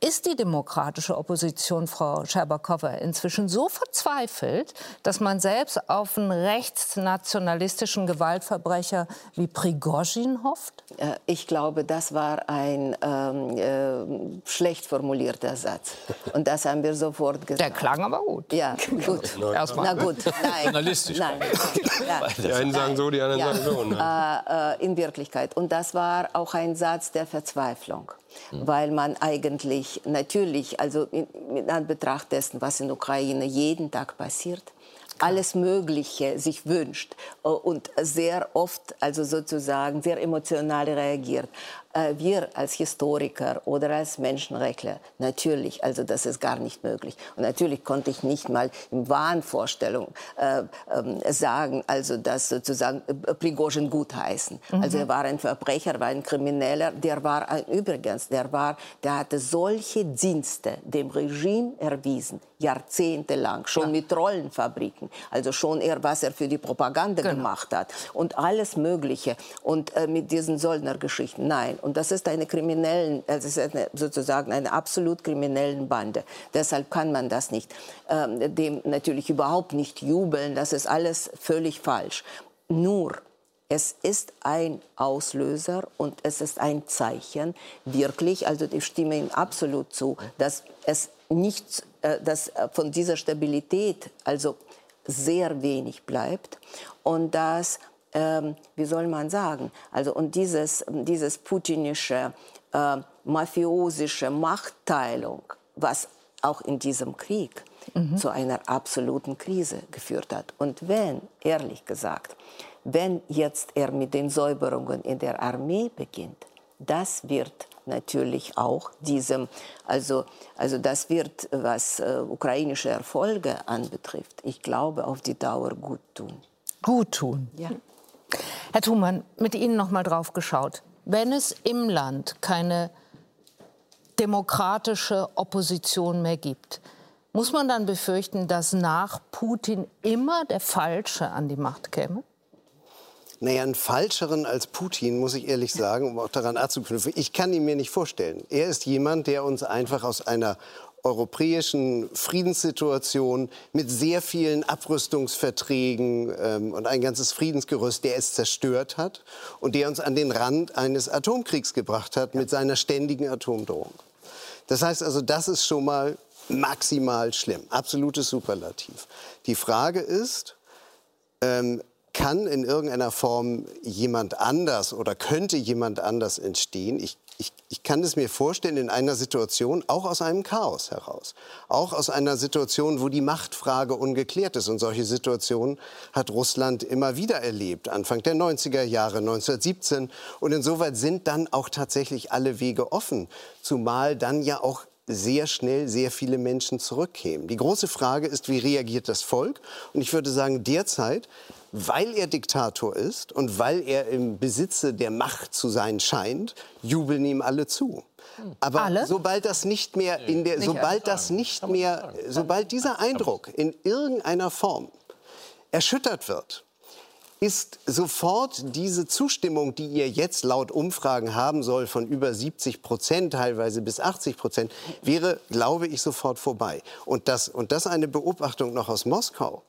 Ist die demokratische Opposition, Frau Scherbakowa, inzwischen so verzweifelt, dass man selbst auf einen rechtsnationalistischen Gewaltverbrecher wie Prigozhin hofft? Äh, ich glaube, das war ein ähm, äh, schlecht formulierter Satz. Und das haben wir sofort gesagt. Der klang aber gut. Ja, gut. Erstmal. Na gut, nein. Journalistisch. Nein. Die einen sagen so, die anderen ja. sagen so. Ne? Äh, äh, in Wirklichkeit. Und das war auch ein Satz der Verzweiflung weil man eigentlich natürlich, also in, in Anbetracht dessen, was in Ukraine jeden Tag passiert, alles Mögliche sich wünscht äh, und sehr oft, also sozusagen sehr emotional reagiert. Äh, wir als Historiker oder als Menschenrechtler, natürlich, also das ist gar nicht möglich. Und natürlich konnte ich nicht mal in Wahnvorstellung äh, äh, sagen, also das sozusagen äh, Prigozhin gutheißen. Mhm. Also er war ein Verbrecher, war ein Krimineller, der war ein, übrigens, der war, der hatte solche Dienste dem Regime erwiesen, jahrzehntelang, schon ja. mit Rollenfabriken, also schon er, was er für die Propaganda genau. gemacht hat und alles Mögliche und äh, mit diesen Söldnergeschichten. Nein, und das ist eine kriminellen, das ist eine, sozusagen eine absolut kriminellen Bande. Deshalb kann man das nicht, ähm, dem natürlich überhaupt nicht jubeln. Das ist alles völlig falsch. Nur es ist ein Auslöser und es ist ein Zeichen, wirklich, also ich stimme Ihnen absolut zu, dass es nicht, äh, dass von dieser Stabilität also sehr wenig bleibt und dass ähm, wie soll man sagen, also und dieses, dieses putinische, äh, mafiosische Machtteilung, was auch in diesem Krieg mhm. zu einer absoluten Krise geführt hat. Und wenn, ehrlich gesagt, wenn jetzt er mit den Säuberungen in der Armee beginnt, das wird natürlich auch diesem, also, also das wird, was äh, ukrainische Erfolge anbetrifft, ich glaube, auf die Dauer gut tun. Gut tun? Ja. Herr Thumann, mit Ihnen noch mal drauf geschaut. Wenn es im Land keine demokratische Opposition mehr gibt, muss man dann befürchten, dass nach Putin immer der Falsche an die Macht käme? Naja, einen falscheren als Putin, muss ich ehrlich sagen, um auch daran anzuknüpfen. Ich kann ihn mir nicht vorstellen. Er ist jemand, der uns einfach aus einer europäischen Friedenssituation mit sehr vielen Abrüstungsverträgen ähm, und ein ganzes Friedensgerüst, der es zerstört hat und der uns an den Rand eines Atomkriegs gebracht hat mit seiner ständigen Atomdrohung. Das heißt also, das ist schon mal maximal schlimm, absolutes Superlativ. Die Frage ist, ähm, kann in irgendeiner Form jemand anders oder könnte jemand anders entstehen? Ich, ich, ich kann es mir vorstellen in einer Situation, auch aus einem Chaos heraus, auch aus einer Situation, wo die Machtfrage ungeklärt ist. Und solche Situationen hat Russland immer wieder erlebt, Anfang der 90er Jahre, 1917. Und insoweit sind dann auch tatsächlich alle Wege offen, zumal dann ja auch sehr schnell sehr viele Menschen zurückkämen. Die große Frage ist, wie reagiert das Volk? Und ich würde sagen, derzeit, weil er Diktator ist und weil er im Besitze der Macht zu sein scheint, jubeln ihm alle zu. Aber alle? sobald das nicht mehr in der, sobald das nicht mehr, sobald dieser Eindruck in irgendeiner Form erschüttert wird, ist sofort diese Zustimmung, die ihr jetzt laut Umfragen haben soll, von über 70 Prozent, teilweise bis 80 Prozent, wäre, glaube ich, sofort vorbei. Und das, und das eine Beobachtung noch aus Moskau.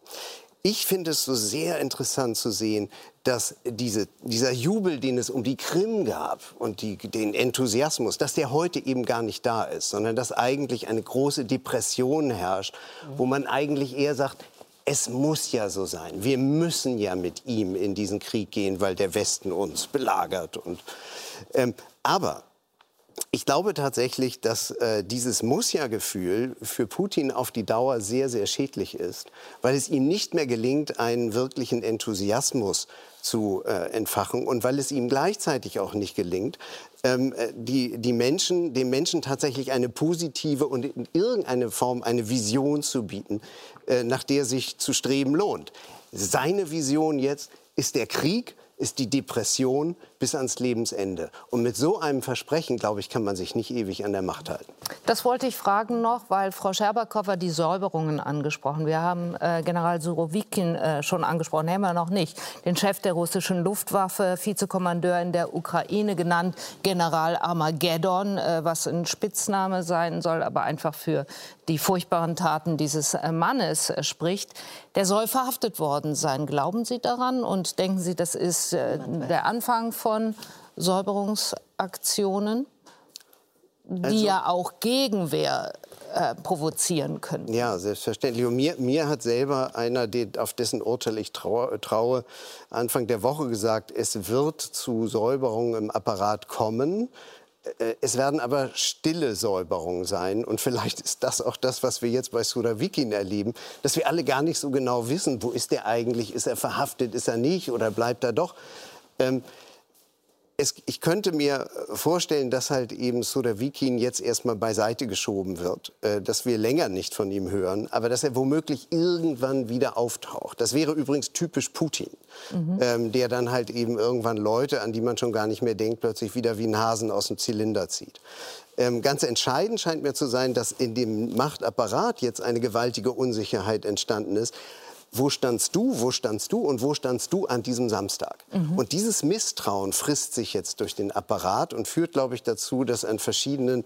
Ich finde es so sehr interessant zu sehen, dass diese, dieser Jubel, den es um die Krim gab und die, den Enthusiasmus, dass der heute eben gar nicht da ist, sondern dass eigentlich eine große Depression herrscht, wo man eigentlich eher sagt, es muss ja so sein. Wir müssen ja mit ihm in diesen Krieg gehen, weil der Westen uns belagert. Und, ähm, aber ich glaube tatsächlich, dass äh, dieses Muss ja Gefühl für Putin auf die Dauer sehr, sehr schädlich ist, weil es ihm nicht mehr gelingt, einen wirklichen Enthusiasmus zu äh, entfachen und weil es ihm gleichzeitig auch nicht gelingt, ähm, äh, die, die Menschen, den Menschen tatsächlich eine positive und in irgendeiner Form eine Vision zu bieten, äh, nach der sich zu streben lohnt. Seine Vision jetzt ist der Krieg, ist die Depression bis ans Lebensende. Und mit so einem Versprechen, glaube ich, kann man sich nicht ewig an der Macht halten. Das wollte ich fragen noch, weil Frau Scherbakow die Säuberungen angesprochen. Wir haben äh, General Surovikin äh, schon angesprochen, haben wir noch nicht. Den Chef der russischen Luftwaffe, Vizekommandeur in der Ukraine genannt, General Armageddon, äh, was ein Spitzname sein soll, aber einfach für die furchtbaren Taten dieses äh, Mannes äh, spricht. Der soll verhaftet worden sein. Glauben Sie daran und denken Sie, das ist äh, der Anfang von Säuberungsaktionen, die also, ja auch Gegenwehr äh, provozieren können? Ja, selbstverständlich. Und mir, mir hat selber einer, auf dessen Urteil ich traue, traue, Anfang der Woche gesagt, es wird zu Säuberungen im Apparat kommen. Äh, es werden aber stille Säuberungen sein. Und vielleicht ist das auch das, was wir jetzt bei Suravikin erleben, dass wir alle gar nicht so genau wissen, wo ist der eigentlich, ist er verhaftet, ist er nicht oder bleibt er doch. Ähm, es, ich könnte mir vorstellen, dass halt eben Sudavikin jetzt erstmal beiseite geschoben wird, äh, dass wir länger nicht von ihm hören, aber dass er womöglich irgendwann wieder auftaucht. Das wäre übrigens typisch Putin, mhm. ähm, der dann halt eben irgendwann Leute, an die man schon gar nicht mehr denkt, plötzlich wieder wie ein Hasen aus dem Zylinder zieht. Ähm, ganz entscheidend scheint mir zu sein, dass in dem Machtapparat jetzt eine gewaltige Unsicherheit entstanden ist wo standst du, wo standst du und wo standst du an diesem Samstag? Mhm. Und dieses Misstrauen frisst sich jetzt durch den Apparat und führt, glaube ich, dazu, dass an verschiedenen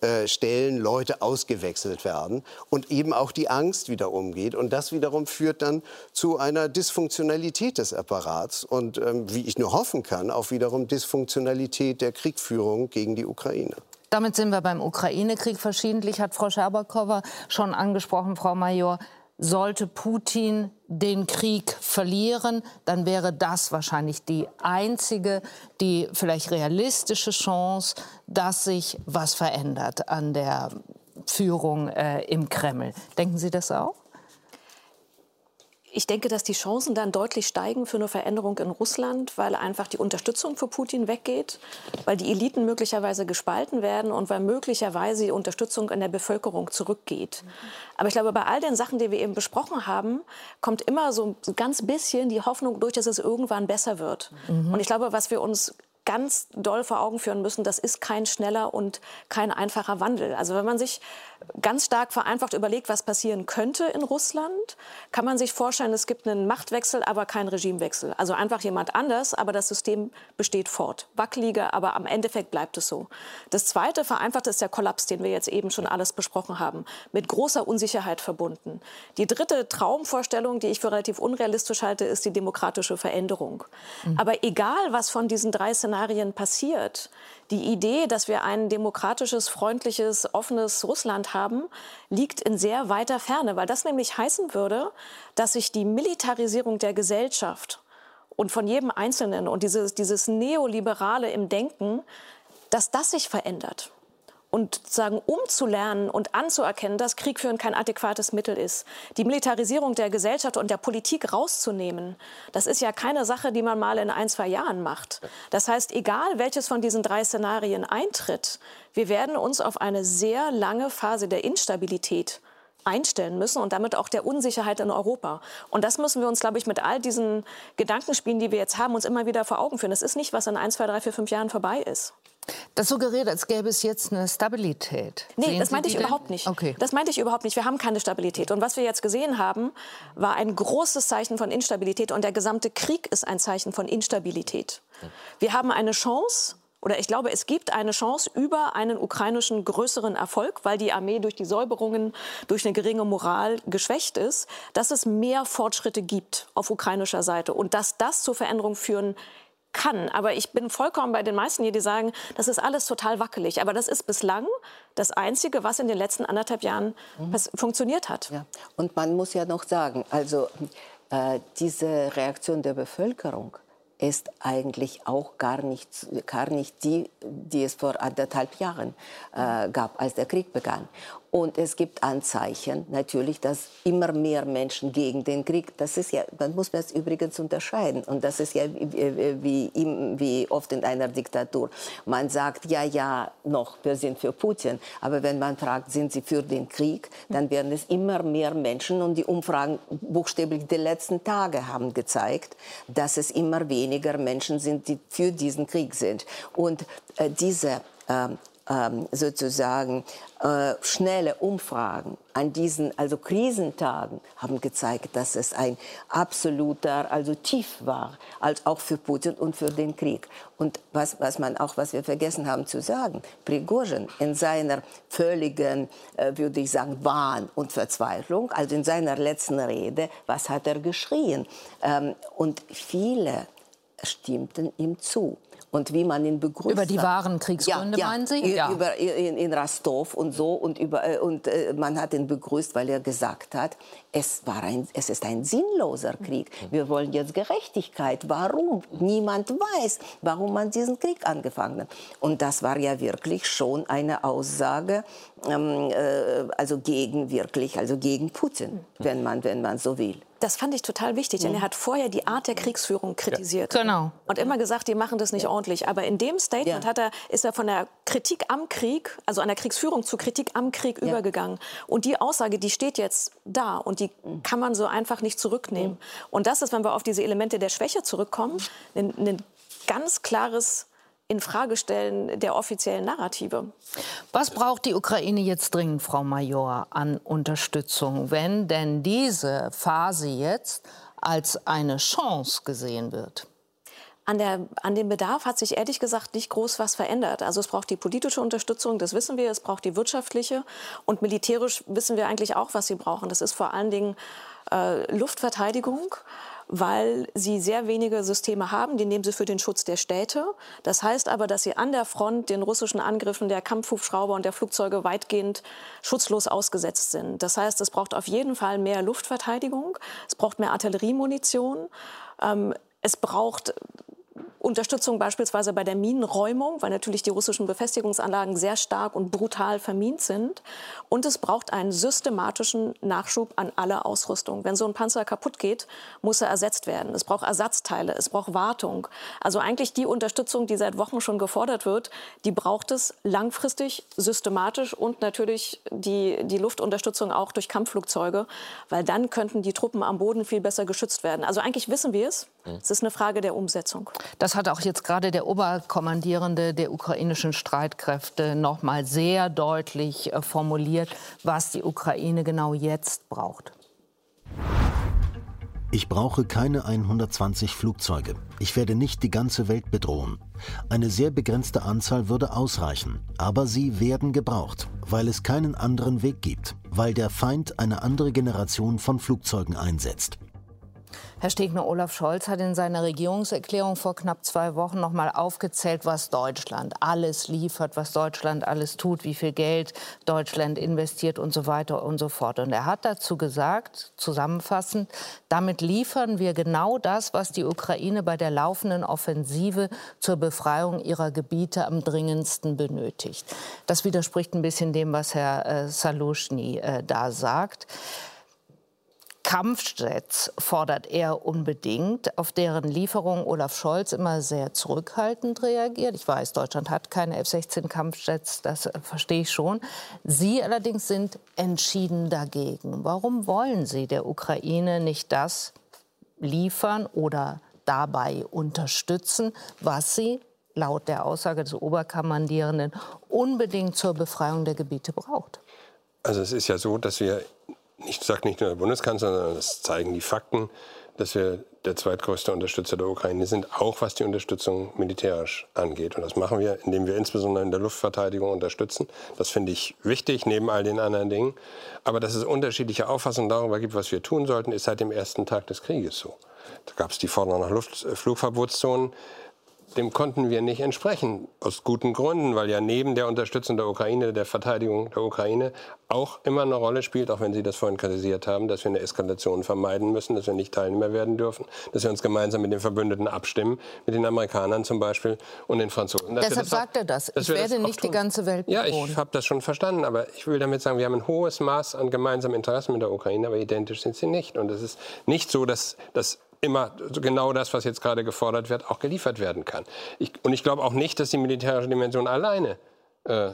äh, Stellen Leute ausgewechselt werden und eben auch die Angst wieder umgeht. Und das wiederum führt dann zu einer Dysfunktionalität des Apparats und, ähm, wie ich nur hoffen kann, auch wiederum Dysfunktionalität der Kriegführung gegen die Ukraine. Damit sind wir beim Ukraine-Krieg. Verschiedentlich hat Frau Scherbakowa schon angesprochen, Frau Major. Sollte Putin den Krieg verlieren, dann wäre das wahrscheinlich die einzige, die vielleicht realistische Chance, dass sich was verändert an der Führung äh, im Kreml. Denken Sie das auch? Ich denke, dass die Chancen dann deutlich steigen für eine Veränderung in Russland, weil einfach die Unterstützung für Putin weggeht, weil die Eliten möglicherweise gespalten werden und weil möglicherweise die Unterstützung in der Bevölkerung zurückgeht. Aber ich glaube, bei all den Sachen, die wir eben besprochen haben, kommt immer so ein ganz bisschen die Hoffnung durch, dass es irgendwann besser wird. Mhm. Und ich glaube, was wir uns ganz doll vor Augen führen müssen, das ist kein schneller und kein einfacher Wandel. Also wenn man sich ganz stark vereinfacht überlegt, was passieren könnte in Russland, kann man sich vorstellen, es gibt einen Machtwechsel, aber keinen Regimewechsel. Also einfach jemand anders, aber das System besteht fort. Wackeliger, aber am Endeffekt bleibt es so. Das zweite vereinfacht ist der Kollaps, den wir jetzt eben schon alles besprochen haben, mit großer Unsicherheit verbunden. Die dritte Traumvorstellung, die ich für relativ unrealistisch halte, ist die demokratische Veränderung. Mhm. Aber egal, was von diesen drei Szenarien passiert, die Idee, dass wir ein demokratisches, freundliches, offenes Russland haben, liegt in sehr weiter Ferne, weil das nämlich heißen würde, dass sich die Militarisierung der Gesellschaft und von jedem Einzelnen und dieses, dieses Neoliberale im Denken, dass das sich verändert und sagen umzulernen und anzuerkennen, dass Krieg führen kein adäquates Mittel ist. Die Militarisierung der Gesellschaft und der Politik rauszunehmen, das ist ja keine Sache, die man mal in ein, zwei Jahren macht. Das heißt, egal welches von diesen drei Szenarien eintritt, wir werden uns auf eine sehr lange Phase der Instabilität einstellen müssen und damit auch der Unsicherheit in Europa. Und das müssen wir uns, glaube ich, mit all diesen Gedankenspielen, die wir jetzt haben, uns immer wieder vor Augen führen. Das ist nicht, was in ein, zwei, drei, vier, fünf Jahren vorbei ist. Das suggeriert, als gäbe es jetzt eine Stabilität. Nee, Sehen das meinte ich denn? überhaupt nicht. Okay. Das meinte ich überhaupt nicht. Wir haben keine Stabilität. Und was wir jetzt gesehen haben, war ein großes Zeichen von Instabilität. Und der gesamte Krieg ist ein Zeichen von Instabilität. Wir haben eine Chance, oder ich glaube, es gibt eine Chance über einen ukrainischen größeren Erfolg, weil die Armee durch die Säuberungen, durch eine geringe Moral geschwächt ist, dass es mehr Fortschritte gibt auf ukrainischer Seite und dass das zur Veränderung führen kann. Aber ich bin vollkommen bei den meisten hier, die sagen, das ist alles total wackelig. Aber das ist bislang das Einzige, was in den letzten anderthalb Jahren mhm. funktioniert hat. Ja. Und man muss ja noch sagen, also äh, diese Reaktion der Bevölkerung ist eigentlich auch gar nicht, gar nicht die, die es vor anderthalb Jahren äh, gab, als der Krieg begann. Und es gibt Anzeichen natürlich, dass immer mehr Menschen gegen den Krieg, das ist ja, man muss das übrigens unterscheiden. Und das ist ja wie, wie, oft in einer Diktatur. Man sagt, ja, ja, noch, wir sind für Putin. Aber wenn man fragt, sind Sie für den Krieg, dann werden es immer mehr Menschen. Und die Umfragen buchstäblich der letzten Tage haben gezeigt, dass es immer weniger Menschen sind, die für diesen Krieg sind. Und äh, diese äh, ähm, sozusagen äh, schnelle Umfragen an diesen also Krisentagen haben gezeigt, dass es ein absoluter also Tief war, als auch für Putin und für den Krieg. Und was, was man auch, was wir vergessen haben zu sagen, Prigozhin in seiner völligen, äh, würde ich sagen, Wahn und Verzweiflung, also in seiner letzten Rede, was hat er geschrien? Ähm, und viele stimmten ihm zu und wie man ihn begrüßt. Über die wahren Kriegsgründe, ja, meinen Sie? Ja, über, in, in Rostov und so. Und, über, äh, und äh, man hat ihn begrüßt, weil er gesagt hat, es, war ein, es ist ein sinnloser Krieg. Wir wollen jetzt Gerechtigkeit. Warum? Niemand weiß, warum man diesen Krieg angefangen hat. Und das war ja wirklich schon eine Aussage, ähm, äh, also gegen wirklich, also gegen Putin, wenn man, wenn man so will. Das fand ich total wichtig, denn er hat vorher die Art der Kriegsführung kritisiert. Ja, genau. Und immer gesagt, die machen das nicht ja. ordentlich. Aber in dem Statement ja. hat er, ist er von der Kritik am Krieg, also an der Kriegsführung zur Kritik am Krieg übergegangen. Und die Aussage, die steht jetzt da und die mhm. kann man so einfach nicht zurücknehmen. Mhm. Und das ist, wenn wir auf diese Elemente der Schwäche zurückkommen, ein, ein ganz klares Infragestellen der offiziellen Narrative. Was braucht die Ukraine jetzt dringend, Frau Major, an Unterstützung, wenn denn diese Phase jetzt als eine Chance gesehen wird? An, der, an dem Bedarf hat sich ehrlich gesagt nicht groß was verändert. Also es braucht die politische Unterstützung, das wissen wir, es braucht die wirtschaftliche und militärisch wissen wir eigentlich auch, was sie brauchen. Das ist vor allen Dingen äh, Luftverteidigung weil sie sehr wenige Systeme haben. Die nehmen sie für den Schutz der Städte. Das heißt aber, dass sie an der Front den russischen Angriffen der Kampfhubschrauber und der Flugzeuge weitgehend schutzlos ausgesetzt sind. Das heißt, es braucht auf jeden Fall mehr Luftverteidigung. Es braucht mehr Artilleriemunition. Ähm, es braucht Unterstützung beispielsweise bei der Minenräumung, weil natürlich die russischen Befestigungsanlagen sehr stark und brutal vermint sind. Und es braucht einen systematischen Nachschub an aller Ausrüstung. Wenn so ein Panzer kaputt geht, muss er ersetzt werden. Es braucht Ersatzteile, es braucht Wartung. Also eigentlich die Unterstützung, die seit Wochen schon gefordert wird, die braucht es langfristig, systematisch und natürlich die, die Luftunterstützung auch durch Kampfflugzeuge, weil dann könnten die Truppen am Boden viel besser geschützt werden. Also eigentlich wissen wir es. Es ist eine Frage der Umsetzung. Das hat auch jetzt gerade der Oberkommandierende der ukrainischen Streitkräfte noch mal sehr deutlich äh, formuliert, was die Ukraine genau jetzt braucht. Ich brauche keine 120 Flugzeuge. Ich werde nicht die ganze Welt bedrohen. Eine sehr begrenzte Anzahl würde ausreichen, aber sie werden gebraucht, weil es keinen anderen Weg gibt, weil der Feind eine andere Generation von Flugzeugen einsetzt. Herr Stegner, Olaf Scholz hat in seiner Regierungserklärung vor knapp zwei Wochen noch mal aufgezählt, was Deutschland alles liefert, was Deutschland alles tut, wie viel Geld Deutschland investiert und so weiter und so fort. Und er hat dazu gesagt, zusammenfassend, damit liefern wir genau das, was die Ukraine bei der laufenden Offensive zur Befreiung ihrer Gebiete am dringendsten benötigt. Das widerspricht ein bisschen dem, was Herr äh, Salushny äh, da sagt. Kampfjets fordert er unbedingt, auf deren Lieferung Olaf Scholz immer sehr zurückhaltend reagiert. Ich weiß, Deutschland hat keine F-16 Kampfjets, das äh, verstehe ich schon. Sie allerdings sind entschieden dagegen. Warum wollen Sie der Ukraine nicht das liefern oder dabei unterstützen, was sie laut der Aussage des Oberkommandierenden unbedingt zur Befreiung der Gebiete braucht? Also es ist ja so, dass wir ich sage nicht nur der Bundeskanzler, sondern das zeigen die Fakten, dass wir der zweitgrößte Unterstützer der Ukraine sind, auch was die Unterstützung militärisch angeht. Und das machen wir, indem wir insbesondere in der Luftverteidigung unterstützen. Das finde ich wichtig, neben all den anderen Dingen. Aber dass es unterschiedliche Auffassungen darüber gibt, was wir tun sollten, ist seit dem ersten Tag des Krieges so. Da gab es die Forderung nach Luftflugverbotszonen dem konnten wir nicht entsprechen. Aus guten Gründen, weil ja neben der Unterstützung der Ukraine, der Verteidigung der Ukraine auch immer eine Rolle spielt, auch wenn Sie das vorhin kritisiert haben, dass wir eine Eskalation vermeiden müssen, dass wir nicht Teilnehmer werden dürfen, dass wir uns gemeinsam mit den Verbündeten abstimmen, mit den Amerikanern zum Beispiel und den Franzosen. Deshalb sagt er das. Ich werde das nicht die ganze Welt bedrohen. Ja, ich habe das schon verstanden, aber ich will damit sagen, wir haben ein hohes Maß an gemeinsamen Interessen mit der Ukraine, aber identisch sind sie nicht. Und es ist nicht so, dass das immer genau das, was jetzt gerade gefordert wird, auch geliefert werden kann. Ich, und ich glaube auch nicht, dass die militärische Dimension alleine äh,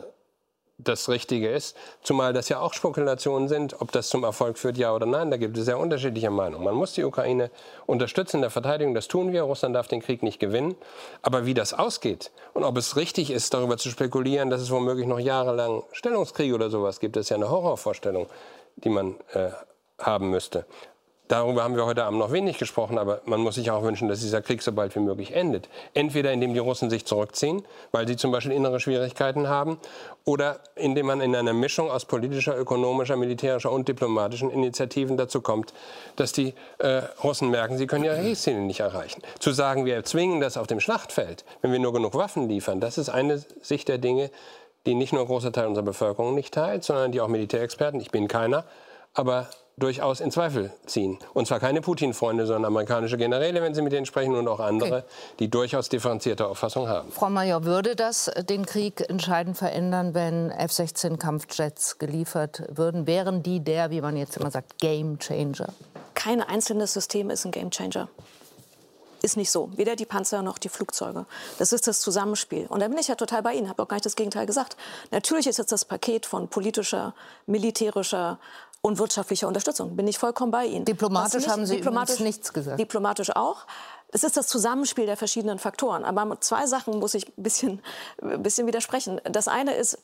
das Richtige ist, zumal das ja auch Spekulationen sind, ob das zum Erfolg führt, ja oder nein. Da gibt es sehr unterschiedliche Meinungen. Man muss die Ukraine unterstützen in der Verteidigung, das tun wir. Russland darf den Krieg nicht gewinnen. Aber wie das ausgeht und ob es richtig ist, darüber zu spekulieren, dass es womöglich noch jahrelang Stellungskriege oder sowas gibt, das ist ja eine Horrorvorstellung, die man äh, haben müsste. Darüber haben wir heute Abend noch wenig gesprochen, aber man muss sich auch wünschen, dass dieser Krieg so bald wie möglich endet. Entweder indem die Russen sich zurückziehen, weil sie zum Beispiel innere Schwierigkeiten haben, oder indem man in einer Mischung aus politischer, ökonomischer, militärischer und diplomatischen Initiativen dazu kommt, dass die äh, Russen merken, sie können ihre Kriegsziele nicht erreichen. Zu sagen, wir zwingen das auf dem Schlachtfeld, wenn wir nur genug Waffen liefern, das ist eine Sicht der Dinge, die nicht nur ein großer Teil unserer Bevölkerung nicht teilt, sondern die auch Militärexperten, ich bin keiner, aber durchaus in Zweifel ziehen. Und zwar keine Putin-Freunde, sondern amerikanische Generäle, wenn Sie mit denen sprechen, und auch andere, okay. die durchaus differenzierte Auffassung haben. Frau Mayer, würde das den Krieg entscheidend verändern, wenn F-16-Kampfjets geliefert würden? Wären die der, wie man jetzt immer sagt, Game Changer? Kein einzelnes System ist ein Game Changer ist nicht so. Weder die Panzer noch die Flugzeuge. Das ist das Zusammenspiel. Und da bin ich ja total bei Ihnen, habe auch gar nicht das Gegenteil gesagt. Natürlich ist jetzt das Paket von politischer, militärischer und wirtschaftlicher Unterstützung. Bin ich vollkommen bei Ihnen. Diplomatisch nicht, haben Sie diplomatisch nichts gesagt. Diplomatisch auch. Es ist das Zusammenspiel der verschiedenen Faktoren. Aber zwei Sachen muss ich ein bisschen, ein bisschen widersprechen. Das eine ist,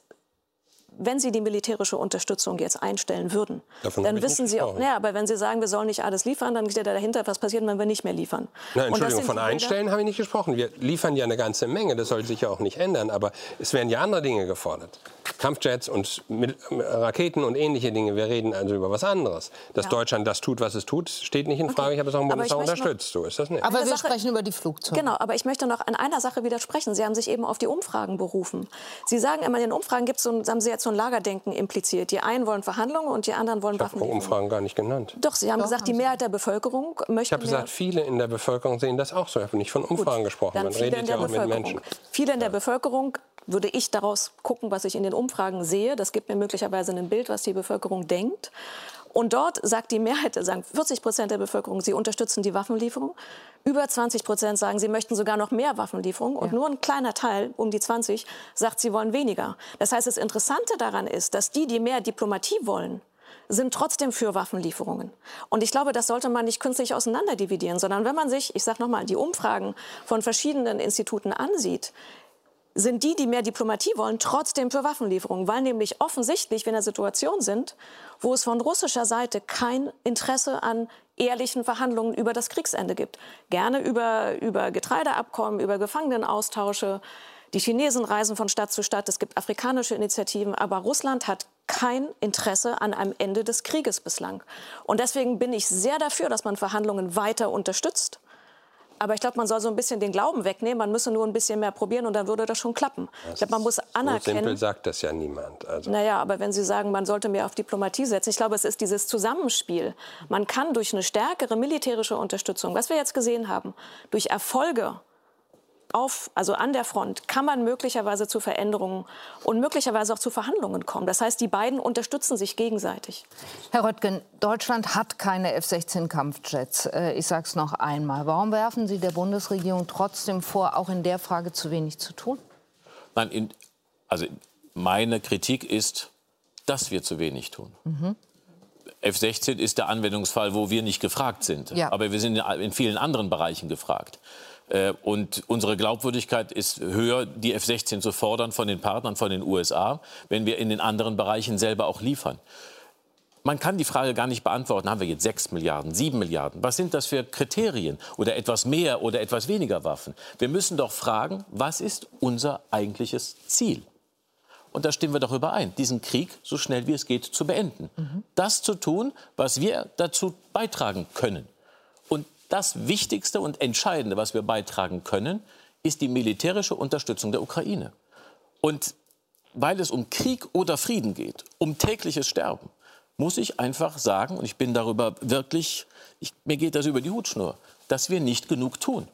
wenn Sie die militärische Unterstützung jetzt einstellen würden, Davon dann wissen Sie auch, ja, aber wenn Sie sagen, wir sollen nicht alles liefern, dann steht da dahinter, was passiert, wenn wir nicht mehr liefern. Na, Entschuldigung, von einstellen habe ich nicht gesprochen. Wir liefern ja eine ganze Menge, das soll sich ja auch nicht ändern, aber es werden ja andere Dinge gefordert. Kampfjets und Raketen und ähnliche Dinge. Wir reden also über was anderes. Dass ja. Deutschland das tut, was es tut, steht nicht in Frage. Okay. Ich habe es auch im Bundestag unterstützt. So ist das nicht. Aber wir Sache, sprechen über die Flugzeuge. Genau, aber ich möchte noch an einer Sache widersprechen. Sie haben sich eben auf die Umfragen berufen. Sie sagen immer, in den Umfragen gibt es so, haben Sie jetzt so ein Lagerdenken impliziert. Die einen wollen Verhandlungen und die anderen wollen Waffen. Ich habe Umfragen gar nicht genannt. Doch, Sie haben Doch, gesagt, haben die Mehrheit der Bevölkerung möchte. Ich habe gesagt, viele in der Bevölkerung sehen das auch so. Ich habe nicht von Umfragen Gut, gesprochen. Man redet ja auch mit Menschen. Viele in der Bevölkerung würde ich daraus gucken, was ich in den Umfragen sehe. Das gibt mir möglicherweise ein Bild, was die Bevölkerung denkt. Und dort sagt die Mehrheit, sagen 40 Prozent der Bevölkerung, sie unterstützen die Waffenlieferung. Über 20 Prozent sagen, sie möchten sogar noch mehr Waffenlieferung. Und ja. nur ein kleiner Teil, um die 20, sagt, sie wollen weniger. Das heißt, das Interessante daran ist, dass die, die mehr Diplomatie wollen, sind trotzdem für Waffenlieferungen. Und ich glaube, das sollte man nicht künstlich auseinanderdividieren, sondern wenn man sich, ich sage nochmal, die Umfragen von verschiedenen Instituten ansieht, sind die, die mehr Diplomatie wollen, trotzdem für Waffenlieferungen, weil nämlich offensichtlich wir in einer Situation sind, wo es von russischer Seite kein Interesse an ehrlichen Verhandlungen über das Kriegsende gibt. Gerne über, über Getreideabkommen, über Gefangenenaustausche. Die Chinesen reisen von Stadt zu Stadt. Es gibt afrikanische Initiativen. Aber Russland hat kein Interesse an einem Ende des Krieges bislang. Und deswegen bin ich sehr dafür, dass man Verhandlungen weiter unterstützt. Aber ich glaube, man soll so ein bisschen den Glauben wegnehmen. Man müsse nur ein bisschen mehr probieren und dann würde das schon klappen. Das ich glaube, man muss anerkennen. So simpel sagt das ja niemand. Also. Naja, aber wenn Sie sagen, man sollte mehr auf Diplomatie setzen, ich glaube, es ist dieses Zusammenspiel. Man kann durch eine stärkere militärische Unterstützung, was wir jetzt gesehen haben, durch Erfolge auf, also an der Front, kann man möglicherweise zu Veränderungen und möglicherweise auch zu Verhandlungen kommen. Das heißt, die beiden unterstützen sich gegenseitig. Herr Röttgen, Deutschland hat keine F-16-Kampfjets. Äh, ich sage es noch einmal. Warum werfen Sie der Bundesregierung trotzdem vor, auch in der Frage zu wenig zu tun? Nein, in, also meine Kritik ist, dass wir zu wenig tun. Mhm. F-16 ist der Anwendungsfall, wo wir nicht gefragt sind. Ja. Aber wir sind in vielen anderen Bereichen gefragt. Äh, und unsere Glaubwürdigkeit ist höher, die F-16 zu fordern von den Partnern, von den USA, wenn wir in den anderen Bereichen selber auch liefern. Man kann die Frage gar nicht beantworten, haben wir jetzt 6 Milliarden, 7 Milliarden? Was sind das für Kriterien? Oder etwas mehr oder etwas weniger Waffen? Wir müssen doch fragen, was ist unser eigentliches Ziel? Und da stimmen wir doch überein, diesen Krieg so schnell wie es geht zu beenden. Mhm. Das zu tun, was wir dazu beitragen können. Das Wichtigste und Entscheidende, was wir beitragen können, ist die militärische Unterstützung der Ukraine. Und weil es um Krieg oder Frieden geht, um tägliches Sterben, muss ich einfach sagen, und ich bin darüber wirklich, ich, mir geht das über die Hutschnur, dass wir nicht genug tun.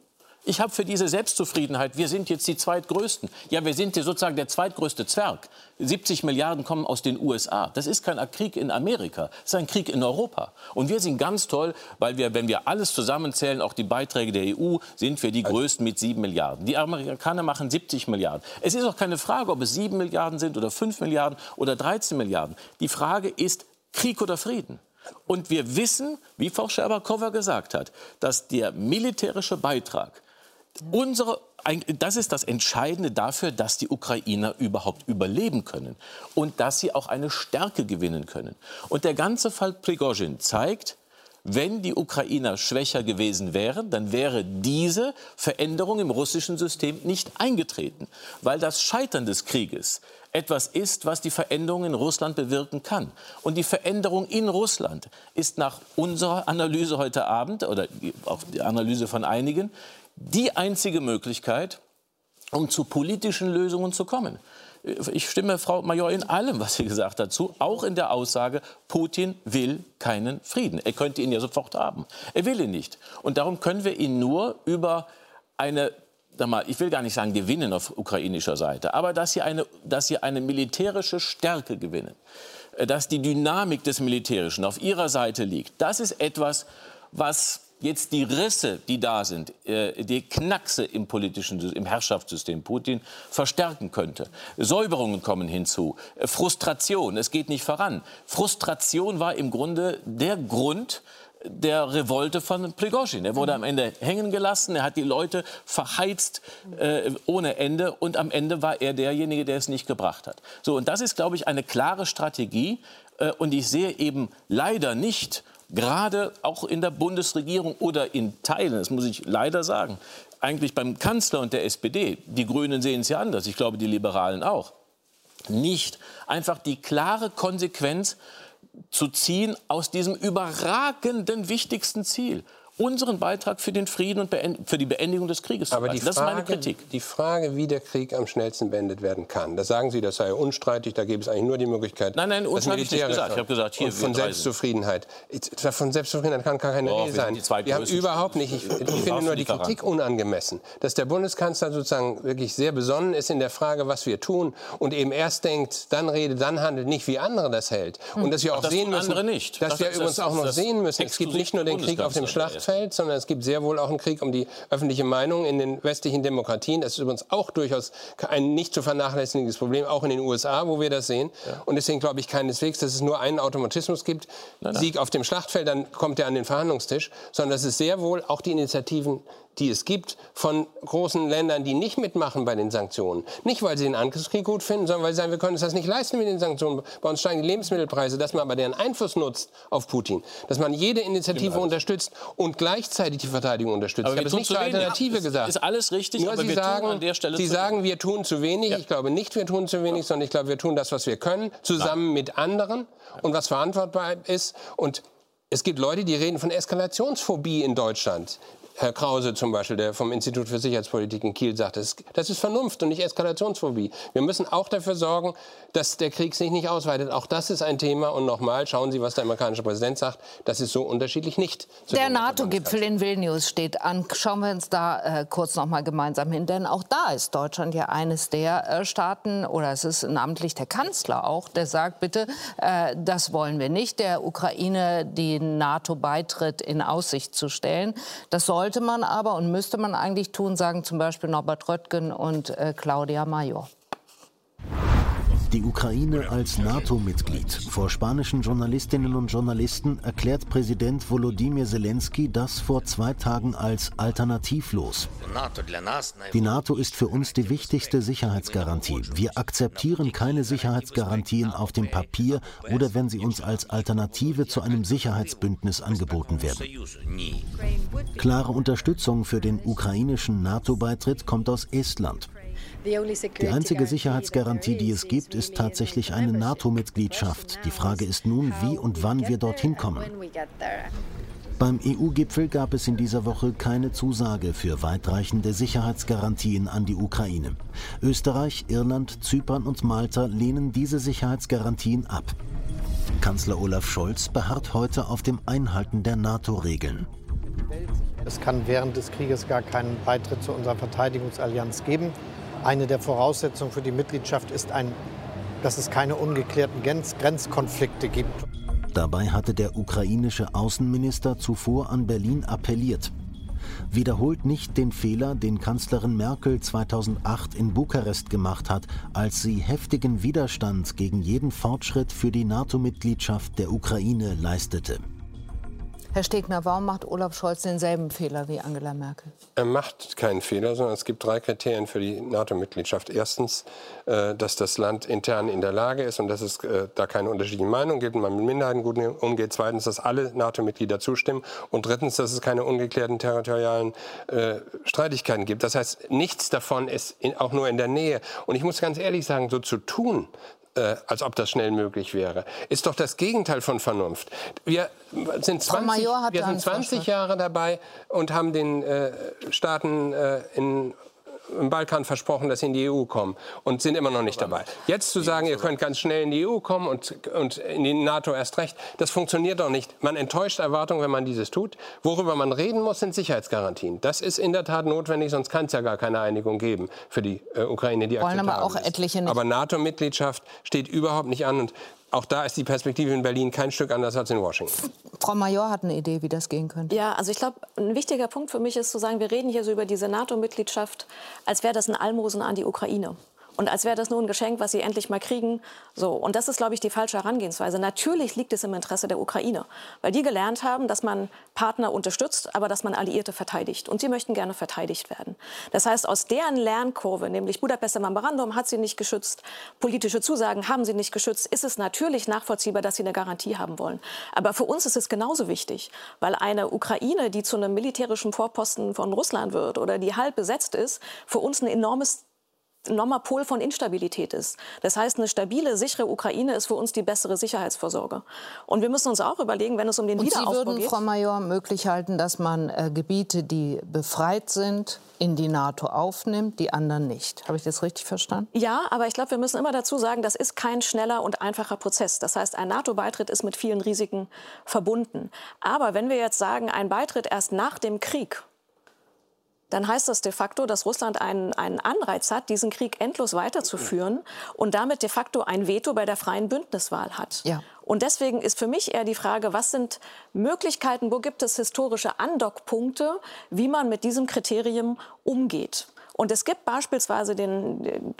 Ich habe für diese Selbstzufriedenheit, wir sind jetzt die zweitgrößten. Ja, wir sind hier sozusagen der zweitgrößte Zwerg. 70 Milliarden kommen aus den USA. Das ist kein Krieg in Amerika, das ist ein Krieg in Europa. Und wir sind ganz toll, weil wir, wenn wir alles zusammenzählen, auch die Beiträge der EU, sind wir die größten mit 7 Milliarden. Die Amerikaner machen 70 Milliarden. Es ist auch keine Frage, ob es 7 Milliarden sind oder 5 Milliarden oder 13 Milliarden. Die Frage ist Krieg oder Frieden. Und wir wissen, wie Frau Scherbakowa gesagt hat, dass der militärische Beitrag Unsere, das ist das Entscheidende dafür, dass die Ukrainer überhaupt überleben können und dass sie auch eine Stärke gewinnen können. Und der ganze Fall Prigozhin zeigt, wenn die Ukrainer schwächer gewesen wären, dann wäre diese Veränderung im russischen System nicht eingetreten, weil das Scheitern des Krieges etwas ist, was die Veränderung in Russland bewirken kann. Und die Veränderung in Russland ist nach unserer Analyse heute Abend oder auch die Analyse von einigen die einzige Möglichkeit, um zu politischen Lösungen zu kommen. Ich stimme Frau Major in allem, was sie gesagt hat, zu, auch in der Aussage, Putin will keinen Frieden. Er könnte ihn ja sofort haben. Er will ihn nicht. Und darum können wir ihn nur über eine ich will gar nicht sagen gewinnen auf ukrainischer Seite, aber dass sie eine, dass sie eine militärische Stärke gewinnen, dass die Dynamik des Militärischen auf ihrer Seite liegt, das ist etwas, was jetzt die Risse, die da sind, äh, die Knackse im politischen, im Herrschaftssystem Putin verstärken könnte. Säuberungen kommen hinzu, Frustration, es geht nicht voran. Frustration war im Grunde der Grund, der Revolte von Prigozhin. Er wurde am Ende hängen gelassen, er hat die Leute verheizt äh, ohne Ende und am Ende war er derjenige, der es nicht gebracht hat. So, und das ist, glaube ich, eine klare Strategie äh, und ich sehe eben leider nicht, gerade auch in der Bundesregierung oder in Teilen, das muss ich leider sagen, eigentlich beim Kanzler und der SPD, die Grünen sehen es ja anders, ich glaube die Liberalen auch, nicht einfach die klare Konsequenz zu ziehen aus diesem überragenden wichtigsten Ziel unseren Beitrag für den Frieden und für die Beendigung des Krieges Aber die Frage, das ist meine Kritik. Die Frage, wie der Krieg am schnellsten beendet werden kann, das sagen Sie, das sei unstreitig, da gäbe es eigentlich nur die Möglichkeit, nein, nein, das habe ich nicht gesagt. Ich habe gesagt, hier von Selbstzufriedenheit. Von Selbstzufriedenheit kann gar keine Rede sein. Wir haben überhaupt nicht, ich, ich finde nur die Kritik unangemessen, dass der Bundeskanzler sozusagen wirklich sehr besonnen ist in der Frage, was wir tun und eben erst denkt, dann redet, dann handelt, nicht wie andere das hält. Und dass wir auch das sehen müssen, nicht. dass das wir übrigens auch noch sehen müssen, es gibt nicht nur den Krieg auf dem Schlachtfeld, Schlachtfeld, sondern es gibt sehr wohl auch einen Krieg um die öffentliche Meinung in den westlichen Demokratien. Das ist übrigens auch durchaus ein nicht zu vernachlässigendes Problem, auch in den USA, wo wir das sehen. Ja. Und deswegen glaube ich keineswegs, dass es nur einen Automatismus gibt, nein, nein. Sieg auf dem Schlachtfeld, dann kommt er an den Verhandlungstisch, sondern dass es sehr wohl auch die Initiativen die es gibt von großen Ländern, die nicht mitmachen bei den Sanktionen. Nicht, weil sie den Angriffskrieg gut finden, sondern weil sie sagen, wir können uns das nicht leisten mit den Sanktionen. Bei uns steigen die Lebensmittelpreise, dass man aber deren Einfluss nutzt auf Putin. Dass man jede Initiative unterstützt und gleichzeitig die Verteidigung unterstützt. Aber ich habe es nicht zur Alternative gesagt. Ist alles richtig, Nur aber Sie wir sagen, tun an der Stelle Sie sagen, wir tun zu wenig. Ja. Ich glaube nicht, wir tun zu wenig, sondern ich glaube, wir tun das, was wir können, zusammen ja. mit anderen und was verantwortbar ist. Und es gibt Leute, die reden von Eskalationsphobie in Deutschland. Herr Krause zum Beispiel, der vom Institut für Sicherheitspolitik in Kiel sagt, das, das ist Vernunft und nicht Eskalationsphobie. Wir müssen auch dafür sorgen, dass der Krieg sich nicht ausweitet. Auch das ist ein Thema. Und nochmal, schauen Sie, was der amerikanische Präsident sagt. Das ist so unterschiedlich nicht. Der NATO-Gipfel in Vilnius steht an. Schauen wir uns da äh, kurz noch mal gemeinsam hin. Denn auch da ist Deutschland ja eines der äh, Staaten, oder es ist namentlich der Kanzler auch, der sagt, bitte, äh, das wollen wir nicht, der Ukraine den NATO-Beitritt in Aussicht zu stellen. Das soll sollte man aber und müsste man eigentlich tun, sagen zum Beispiel Norbert Röttgen und äh, Claudia Major. Die Ukraine als NATO-Mitglied. Vor spanischen Journalistinnen und Journalisten erklärt Präsident Volodymyr Zelensky das vor zwei Tagen als alternativlos. Die NATO ist für uns die wichtigste Sicherheitsgarantie. Wir akzeptieren keine Sicherheitsgarantien auf dem Papier oder wenn sie uns als Alternative zu einem Sicherheitsbündnis angeboten werden. Klare Unterstützung für den ukrainischen NATO-Beitritt kommt aus Estland. Die einzige Sicherheitsgarantie, die es gibt, ist tatsächlich eine NATO-Mitgliedschaft. Die Frage ist nun, wie und wann wir dorthin kommen. Beim EU-Gipfel gab es in dieser Woche keine Zusage für weitreichende Sicherheitsgarantien an die Ukraine. Österreich, Irland, Zypern und Malta lehnen diese Sicherheitsgarantien ab. Kanzler Olaf Scholz beharrt heute auf dem Einhalten der NATO-Regeln. Es kann während des Krieges gar keinen Beitritt zu unserer Verteidigungsallianz geben. Eine der Voraussetzungen für die Mitgliedschaft ist, ein, dass es keine ungeklärten Grenzkonflikte gibt. Dabei hatte der ukrainische Außenminister zuvor an Berlin appelliert. Wiederholt nicht den Fehler, den Kanzlerin Merkel 2008 in Bukarest gemacht hat, als sie heftigen Widerstand gegen jeden Fortschritt für die NATO-Mitgliedschaft der Ukraine leistete. Herr Stegner, warum macht Olaf Scholz denselben Fehler wie Angela Merkel? Er macht keinen Fehler, sondern es gibt drei Kriterien für die NATO-Mitgliedschaft. Erstens, äh, dass das Land intern in der Lage ist und dass es äh, da keine unterschiedlichen Meinungen gibt und man mit Minderheiten gut umgeht. Zweitens, dass alle NATO-Mitglieder zustimmen. Und drittens, dass es keine ungeklärten territorialen äh, Streitigkeiten gibt. Das heißt, nichts davon ist auch nur in der Nähe. Und ich muss ganz ehrlich sagen, so zu tun, äh, als ob das schnell möglich wäre. Ist doch das Gegenteil von Vernunft. Wir sind 20, wir sind 20 Jahre dabei und haben den äh, Staaten äh, in im Balkan versprochen, dass sie in die EU kommen und sind immer noch nicht dabei. Jetzt zu sagen, ihr könnt ganz schnell in die EU kommen und, und in die NATO erst recht, das funktioniert doch nicht. Man enttäuscht Erwartungen, wenn man dieses tut. Worüber man reden muss, sind Sicherheitsgarantien. Das ist in der Tat notwendig, sonst kann es ja gar keine Einigung geben für die äh, Ukraine, die Wollen aber auch etliche nicht. Aber NATO-Mitgliedschaft steht überhaupt nicht an und auch da ist die Perspektive in Berlin kein Stück anders als in Washington. Frau Major hat eine Idee, wie das gehen könnte. Ja, also ich glaube, ein wichtiger Punkt für mich ist zu sagen, wir reden hier so über diese NATO-Mitgliedschaft, als wäre das ein Almosen an die Ukraine und als wäre das nur ein Geschenk, was sie endlich mal kriegen. So. Und das ist, glaube ich, die falsche Herangehensweise. Natürlich liegt es im Interesse der Ukraine, weil die gelernt haben, dass man Partner unterstützt, aber dass man Alliierte verteidigt. Und sie möchten gerne verteidigt werden. Das heißt, aus deren Lernkurve, nämlich Budapester Memorandum hat sie nicht geschützt, politische Zusagen haben sie nicht geschützt, ist es natürlich nachvollziehbar, dass sie eine Garantie haben wollen. Aber für uns ist es genauso wichtig, weil eine Ukraine, die zu einem militärischen Vorposten von Russland wird oder die halb besetzt ist, für uns ein enormes enormer Pol von Instabilität ist. Das heißt, eine stabile, sichere Ukraine ist für uns die bessere Sicherheitsvorsorge. Und wir müssen uns auch überlegen, wenn es um den Und Wiederaufbau geht... Sie würden, geht, Frau Major, möglich halten, dass man äh, Gebiete, die befreit sind, in die NATO aufnimmt, die anderen nicht. Habe ich das richtig verstanden? Ja, aber ich glaube, wir müssen immer dazu sagen, das ist kein schneller und einfacher Prozess. Das heißt, ein NATO-Beitritt ist mit vielen Risiken verbunden. Aber wenn wir jetzt sagen, ein Beitritt erst nach dem Krieg, dann heißt das de facto, dass Russland einen, einen Anreiz hat, diesen Krieg endlos weiterzuführen und damit de facto ein Veto bei der freien Bündniswahl hat. Ja. Und deswegen ist für mich eher die Frage, was sind Möglichkeiten, wo gibt es historische Andockpunkte, wie man mit diesem Kriterium umgeht. Und es gibt beispielsweise den,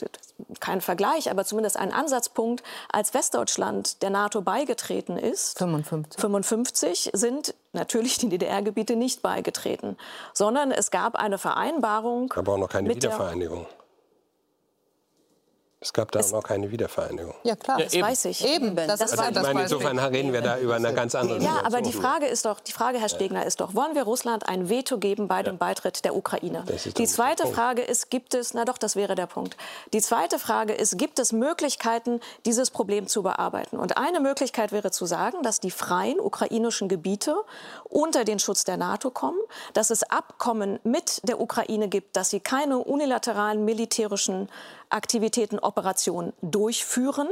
kein Vergleich, aber zumindest einen Ansatzpunkt, als Westdeutschland der NATO beigetreten ist. 55. 55 sind natürlich die DDR-Gebiete nicht beigetreten, sondern es gab eine Vereinbarung. Aber auch noch keine Wiedervereinigung. Es gab da es noch keine Wiedervereinigung. Ja, klar, ja, das eben. weiß ich. Eben, das, das war das meine, Insofern reden wir da über eine ganz andere Ja, aber die Frage ist doch, die Frage, Herr Stegner, ist doch, wollen wir Russland ein Veto geben bei dem Beitritt der Ukraine? Die zweite Frage ist, gibt es, na doch, das wäre der Punkt. Die zweite Frage ist, gibt es Möglichkeiten, dieses Problem zu bearbeiten? Und eine Möglichkeit wäre zu sagen, dass die freien ukrainischen Gebiete unter den Schutz der NATO kommen, dass es Abkommen mit der Ukraine gibt, dass sie keine unilateralen militärischen Aktivitäten, Operationen durchführen,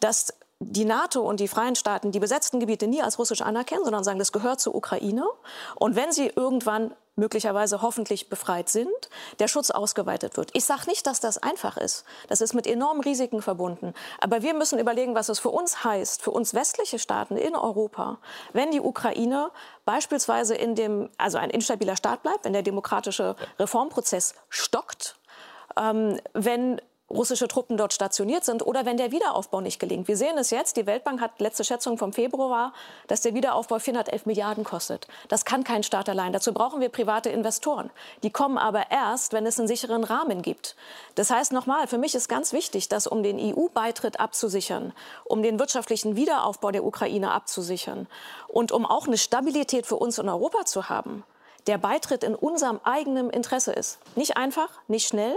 dass die NATO und die freien Staaten die besetzten Gebiete nie als russisch anerkennen, sondern sagen, das gehört zur Ukraine. Und wenn sie irgendwann möglicherweise hoffentlich befreit sind, der Schutz ausgeweitet wird. Ich sage nicht, dass das einfach ist. Das ist mit enormen Risiken verbunden. Aber wir müssen überlegen, was es für uns heißt, für uns westliche Staaten in Europa, wenn die Ukraine beispielsweise in dem, also ein instabiler Staat bleibt, wenn der demokratische Reformprozess stockt, ähm, wenn russische Truppen dort stationiert sind oder wenn der Wiederaufbau nicht gelingt. Wir sehen es jetzt, die Weltbank hat letzte Schätzung vom Februar, dass der Wiederaufbau 411 Milliarden kostet. Das kann kein Staat allein. Dazu brauchen wir private Investoren. Die kommen aber erst, wenn es einen sicheren Rahmen gibt. Das heißt nochmal, für mich ist ganz wichtig, dass um den EU-Beitritt abzusichern, um den wirtschaftlichen Wiederaufbau der Ukraine abzusichern und um auch eine Stabilität für uns in Europa zu haben, der Beitritt in unserem eigenen Interesse ist. Nicht einfach, nicht schnell,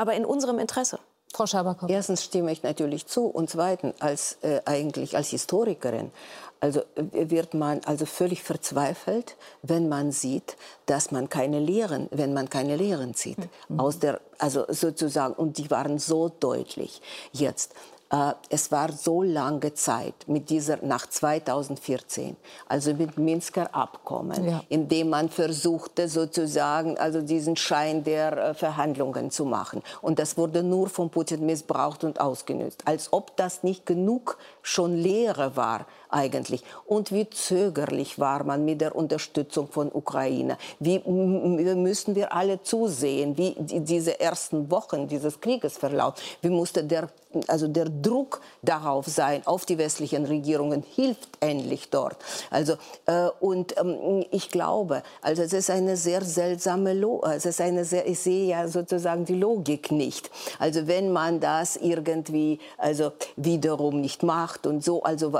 aber in unserem Interesse. Frau Schabakow. Erstens stimme ich natürlich zu und zweitens als äh, eigentlich als Historikerin also äh, wird man also völlig verzweifelt, wenn man sieht, dass man keine Lehren, wenn man keine Lehren zieht mhm. aus der also sozusagen und die waren so deutlich jetzt. Äh, es war so lange Zeit mit dieser nach 2014, also mit Minsker Abkommen, ja. in dem man versuchte sozusagen also diesen Schein der äh, Verhandlungen zu machen. Und das wurde nur von Putin missbraucht und ausgenutzt, als ob das nicht genug schon Lehre war eigentlich. Und wie zögerlich war man mit der Unterstützung von Ukraine. Wie müssen wir alle zusehen, wie diese ersten Wochen dieses Krieges verlaufen. Wie musste der also der Druck darauf sein, auf die westlichen Regierungen, hilft endlich dort. Also, äh, und ähm, ich glaube, also es ist eine sehr seltsame, Lo es ist eine sehr, ich sehe ja sozusagen die Logik nicht. Also wenn man das irgendwie, also wiederum nicht macht und so, also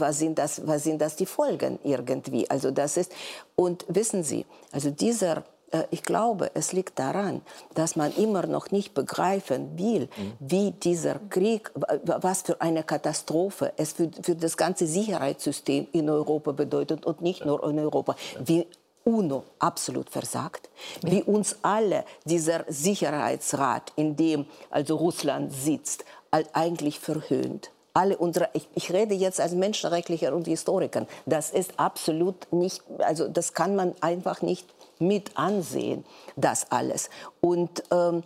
was sind das, was sind das die Folgen irgendwie? Also das ist, und wissen Sie, also dieser äh, ich glaube, es liegt daran, dass man immer noch nicht begreifen will, mhm. wie dieser Krieg, was für eine Katastrophe es für, für das ganze Sicherheitssystem in Europa bedeutet und nicht nur in Europa. Wie UNO absolut versagt, wie uns alle dieser Sicherheitsrat, in dem also Russland sitzt, eigentlich verhöhnt alle unsere, ich, ich, rede jetzt als Menschenrechtlicher und Historiker, das ist absolut nicht, also das kann man einfach nicht mit ansehen, das alles. Und ähm,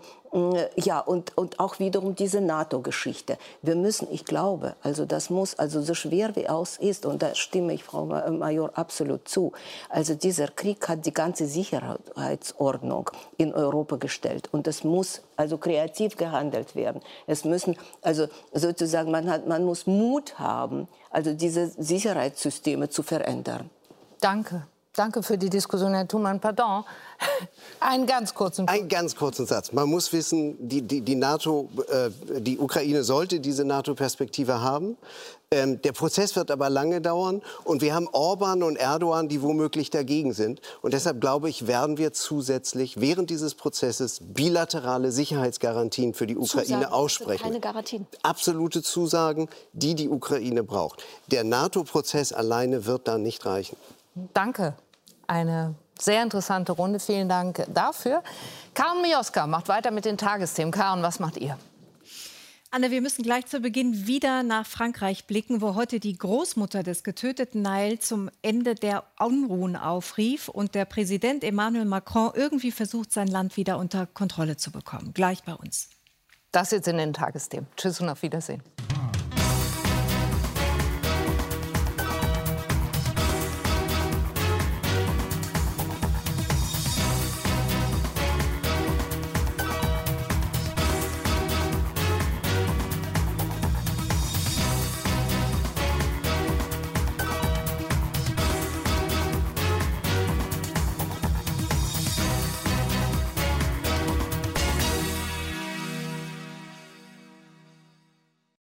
ja, und, und auch wiederum diese NATO-Geschichte. Wir müssen, ich glaube, also das muss, also so schwer wie es ist, und da stimme ich Frau Major absolut zu, also dieser Krieg hat die ganze Sicherheitsordnung in Europa gestellt. Und es muss also kreativ gehandelt werden. Es müssen, also sozusagen, man, hat, man muss Mut haben, also diese Sicherheitssysteme zu verändern. Danke. Danke für die Diskussion, Herr Thumann. Pardon. Einen ganz kurzen Einen ganz kurzen Satz. Man muss wissen, die, die, die NATO, äh, die Ukraine sollte diese NATO-Perspektive haben. Ähm, der Prozess wird aber lange dauern. Und wir haben Orban und Erdogan, die womöglich dagegen sind. Und deshalb glaube ich, werden wir zusätzlich während dieses Prozesses bilaterale Sicherheitsgarantien für die Ukraine Zusagen, aussprechen. Keine Garantien. Absolute Zusagen, die die Ukraine braucht. Der NATO-Prozess alleine wird da nicht reichen. Danke. Eine sehr interessante Runde. Vielen Dank dafür. Karen Mioska macht weiter mit den Tagesthemen. Karen, was macht ihr? Anne, wir müssen gleich zu Beginn wieder nach Frankreich blicken, wo heute die Großmutter des getöteten Nile zum Ende der Unruhen aufrief und der Präsident Emmanuel Macron irgendwie versucht, sein Land wieder unter Kontrolle zu bekommen. Gleich bei uns. Das jetzt in den Tagesthemen. Tschüss und auf Wiedersehen.